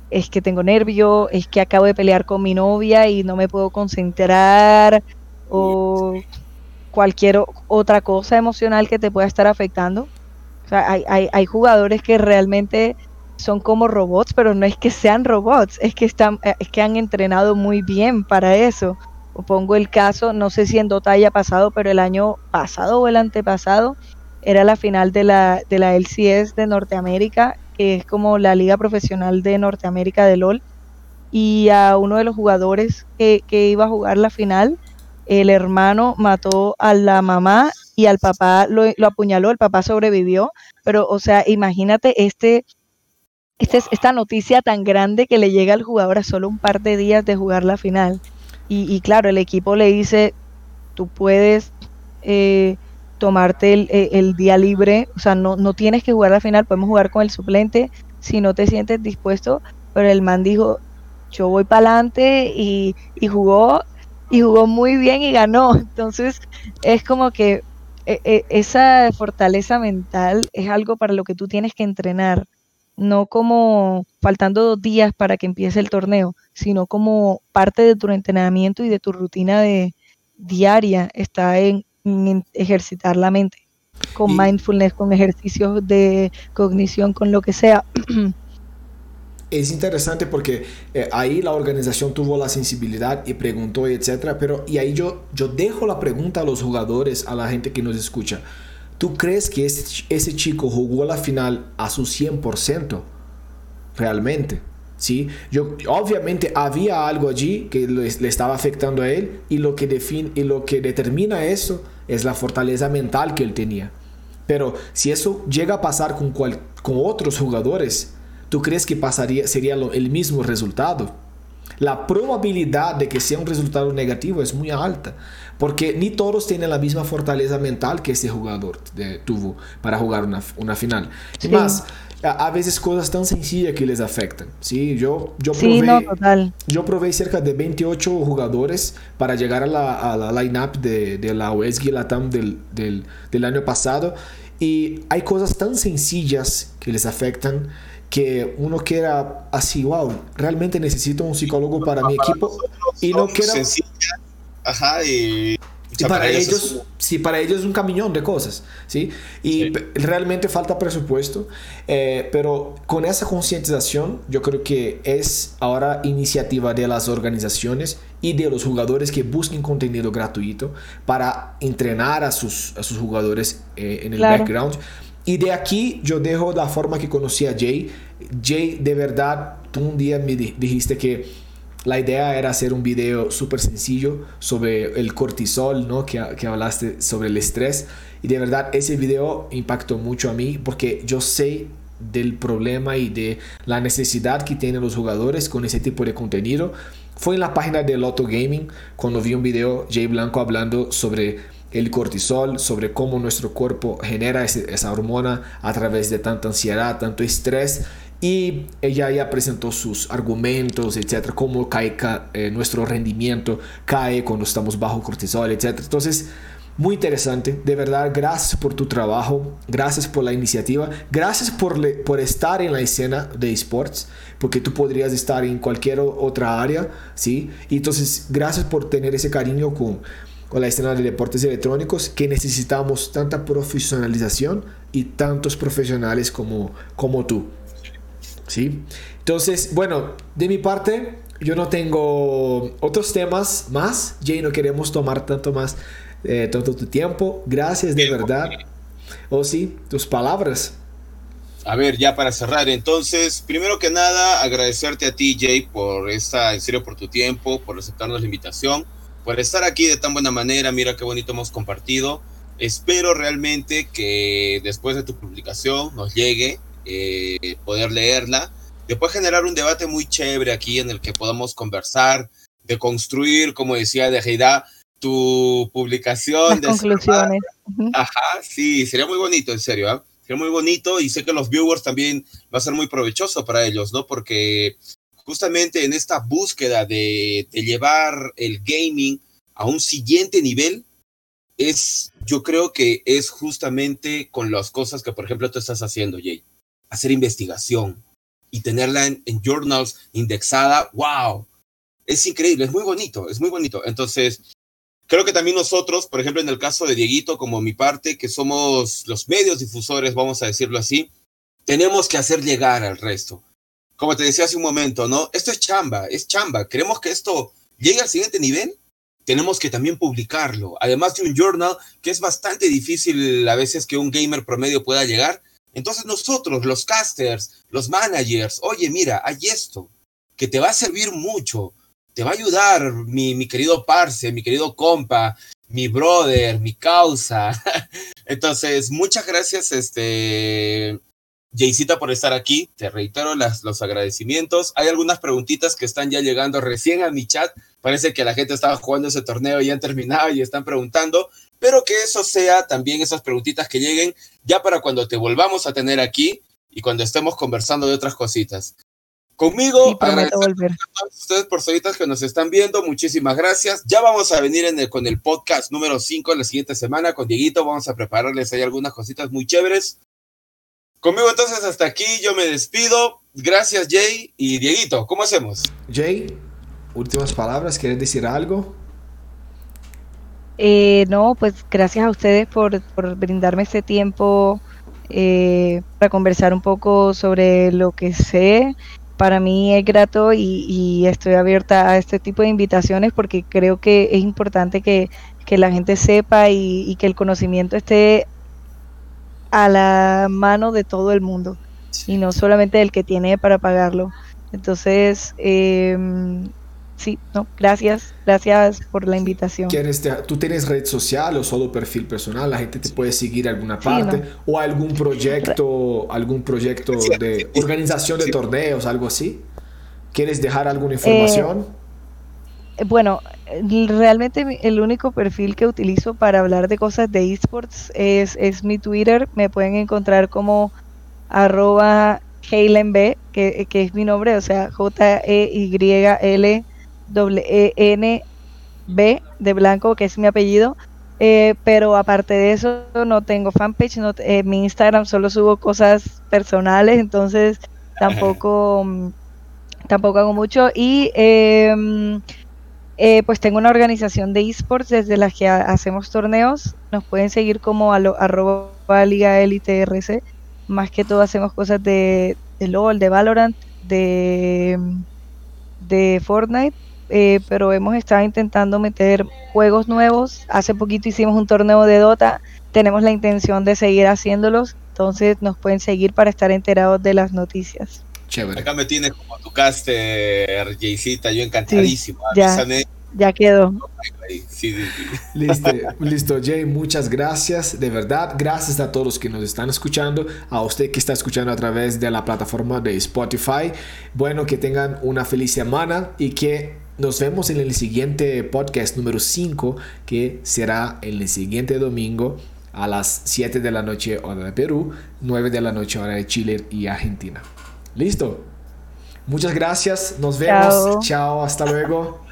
es que tengo nervio, es que acabo de pelear con mi novia y no me puedo concentrar o cualquier otra cosa emocional que te pueda estar afectando. O sea, hay, hay, hay jugadores que realmente son como robots, pero no es que sean robots, es que están, es que han entrenado muy bien para eso. pongo el caso, no sé si en Dota haya pasado, pero el año pasado o el antepasado era la final de la, de la LCS de Norteamérica que es como la liga profesional de Norteamérica de LOL. y a uno de los jugadores que, iba a jugar la final, el hermano mató a la mamá y al papá lo, apuñaló, el papá sobrevivió, pero o sea, imagínate este, este, esta noticia tan grande que le llega al jugador a solo un par de días de jugar la final. Y, claro, el equipo le dice, tú puedes eh, tomarte el, día libre, o sea, no, no tienes que jugar la final, podemos jugar con el suplente si no te sientes dispuesto, pero el man dijo, yo voy para adelante y jugó y jugó muy bien y ganó. Entonces es como que e, e, esa fortaleza mental es algo para lo que tú tienes que entrenar, no como faltando dos días para que empiece el torneo, sino como parte de tu entrenamiento y de tu rutina de diaria está en, ejercitar la mente con mindfulness, con ejercicios de cognición, con lo que sea. es interesante porque eh, ahí la organización tuvo la sensibilidad y preguntó, etcétera, pero y ahí yo, yo dejo la pregunta a los jugadores, a la gente que nos escucha. ¿Tú crees que ese, ese chico jugó la final a su 100% realmente? ¿Sí? Yo, obviamente había algo allí que le, estaba afectando a él y lo que, define, y lo que determina eso es la fortaleza mental que él tenía. Pero si eso llega a pasar con, con otros jugadores, ¿tú crees que pasaría, sería el mismo resultado? La probabilidad de que sea un resultado negativo es muy alta, porque ni todos tienen la misma fortaleza mental que ese jugador tuvo para jugar una, una final. Y más, a, veces cosas tan sencillas que les afectan. ¿sí? Yo, yo, probé, yo probé cerca de 28 jugadores para llegar a la, a la line-up de, de, la UESG Latam del, del, del año pasado y hay cosas tan sencillas que les afectan que uno quiera así, wow, realmente necesito un psicólogo para mi equipo y no quiera... Ajá, y... para ellos, sí, para ellos es un camión de cosas, ¿sí? Y realmente falta presupuesto, eh, pero con esa concientización yo creo que es ahora iniciativa de las organizaciones y de los jugadores que busquen contenido gratuito para entrenar a sus, a sus jugadores eh, en el background y de aquí yo dejo la forma que conocí a Jay. Jay, de verdad, tú un día me dijiste que la idea era hacer un video súper sencillo sobre el cortisol, ¿no? Que, que, hablaste sobre el estrés. Y de verdad, ese video impactó mucho a mí porque yo sé del problema y de la necesidad que tienen los jugadores con ese tipo de contenido. Fue en la página de Lotto Gaming cuando vi un video Jay Blanco hablando sobre el cortisol, sobre cómo nuestro cuerpo genera esa hormona a través de tanta ansiedad, tanto estrés. Y ella ya presentó sus argumentos, etcétera, cómo cae eh, nuestro rendimiento, cae cuando estamos bajo cortisol, etcétera. Entonces, muy interesante, de verdad, gracias por tu trabajo, gracias por la iniciativa, gracias por, por estar en la escena de esports, porque tú podrías estar en cualquier otra área, ¿sí? Y entonces, gracias por tener ese cariño con con la escena de deportes electrónicos que necesitamos tanta profesionalización y tantos profesionales como, como tú. ¿Sí? Entonces, bueno, de mi parte, yo no tengo otros temas más. Jay, no queremos tomar tanto más, eh, tanto tu tiempo. Gracias de verdad. O oh, sí, tus palabras. A ver, ya para cerrar, entonces, primero que nada, agradecerte a ti, Jay, por esta, en serio, por tu tiempo, por aceptarnos la invitación por estar aquí de tan buena manera. Mira qué bonito hemos compartido. Espero realmente que después de tu publicación nos llegue eh, poder leerla. Después generar un debate muy chévere aquí en el que podamos conversar, de construir, como decía de tu publicación. de conclusiones. Ajá, sí, sería muy bonito, en serio. ¿ah? Sería muy bonito y sé que los viewers también va a ser muy provechoso para ellos, ¿no? Porque justamente en esta búsqueda de, llevar el gaming a un siguiente nivel, es, yo creo que es justamente con las cosas que, por ejemplo, tú estás haciendo, Jay. Hacer investigación y tenerla en, journals indexada, wow, es increíble, es muy bonito, es muy bonito. Entonces, creo que también nosotros, por ejemplo, en el caso de Dieguito, como mi parte, que somos los medios difusores, vamos a decirlo así, tenemos que hacer llegar al resto como te decía hace un momento, ¿no? Esto es chamba, es chamba. Queremos que esto llegue al siguiente nivel, tenemos que también publicarlo. Además de un journal que es bastante difícil a veces que un gamer promedio pueda llegar. Entonces nosotros, los casters, los managers, oye, mira, hay esto. que te va a servir mucho. Te va a ayudar, mi, mi querido parce, mi querido compa, mi brother, mi causa. Entonces, muchas gracias, este, Jaycita, por estar aquí. Te reitero las, los agradecimientos. Hay algunas preguntitas que están ya llegando recién a mi chat. Parece que la gente estaba jugando ese torneo y han terminado y están preguntando. Pero que eso sea también esas preguntitas que lleguen ya para cuando te volvamos a tener aquí y cuando estemos conversando de otras cositas. Conmigo, volver. a todos ustedes por solitas que nos están viendo, muchísimas gracias. Ya vamos a venir en el, con el podcast número 5 la siguiente semana con Dieguito, vamos a prepararles ahí algunas cositas muy chéveres. Conmigo entonces hasta aquí, yo me despido. Gracias Jay y Dieguito, ¿cómo hacemos? Jay, últimas palabras, ¿quieres decir algo? Eh, no, pues gracias a ustedes por, por brindarme este tiempo eh, para conversar un poco sobre lo que sé para mí es grato y, estoy abierta a este tipo de invitaciones porque creo que es importante que, la gente sepa y, que el conocimiento esté a la mano de todo el mundo y no solamente del que tiene para pagarlo. Entonces, eh, sí, no, gracias, gracias por la invitación. ¿Tú tienes red social o solo perfil personal? La gente te puede seguir alguna parte o algún proyecto, algún proyecto de organización de torneos, algo así. ¿Quieres dejar alguna información? Eh, bueno, realmente el único perfil que utilizo para hablar de cosas de esports es, es mi Twitter. Me pueden encontrar como arroba que, que es mi nombre, o sea, J-E-Y-L W-E-N-B de blanco, que es mi apellido. Eh, pero aparte de eso, no tengo fanpage. No, eh, mi Instagram solo subo cosas personales, entonces tampoco, mm, tampoco hago mucho. Y em, eh, pues tengo una organización de esports desde la que hacemos torneos. Nos pueden seguir como a lo, arroba Liga Elite. Más que todo hacemos cosas de, de LOL, de Valorant, de, de Fortnite eh, pero hemos estado intentando meter juegos nuevos. Hace poquito hicimos un torneo de Dota, tenemos la intención de seguir haciéndolos, entonces nos pueden seguir para estar enterados de las noticias. Chévere. Acá me tienes como tu caster, Jaycita, yo encantadísimo. ya, ya quedó. Listo, listo, Jay, muchas gracias, de verdad, gracias a todos los que nos están escuchando, a usted que está escuchando a través de la plataforma de Spotify. Bueno, que tengan una feliz semana y que nos vemos en el siguiente podcast número 5, que será el siguiente domingo a las 7 de la noche hora de Perú, 9 de la noche hora de Chile y Argentina. Listo. Muchas gracias. Nos vemos. Chao hasta luego.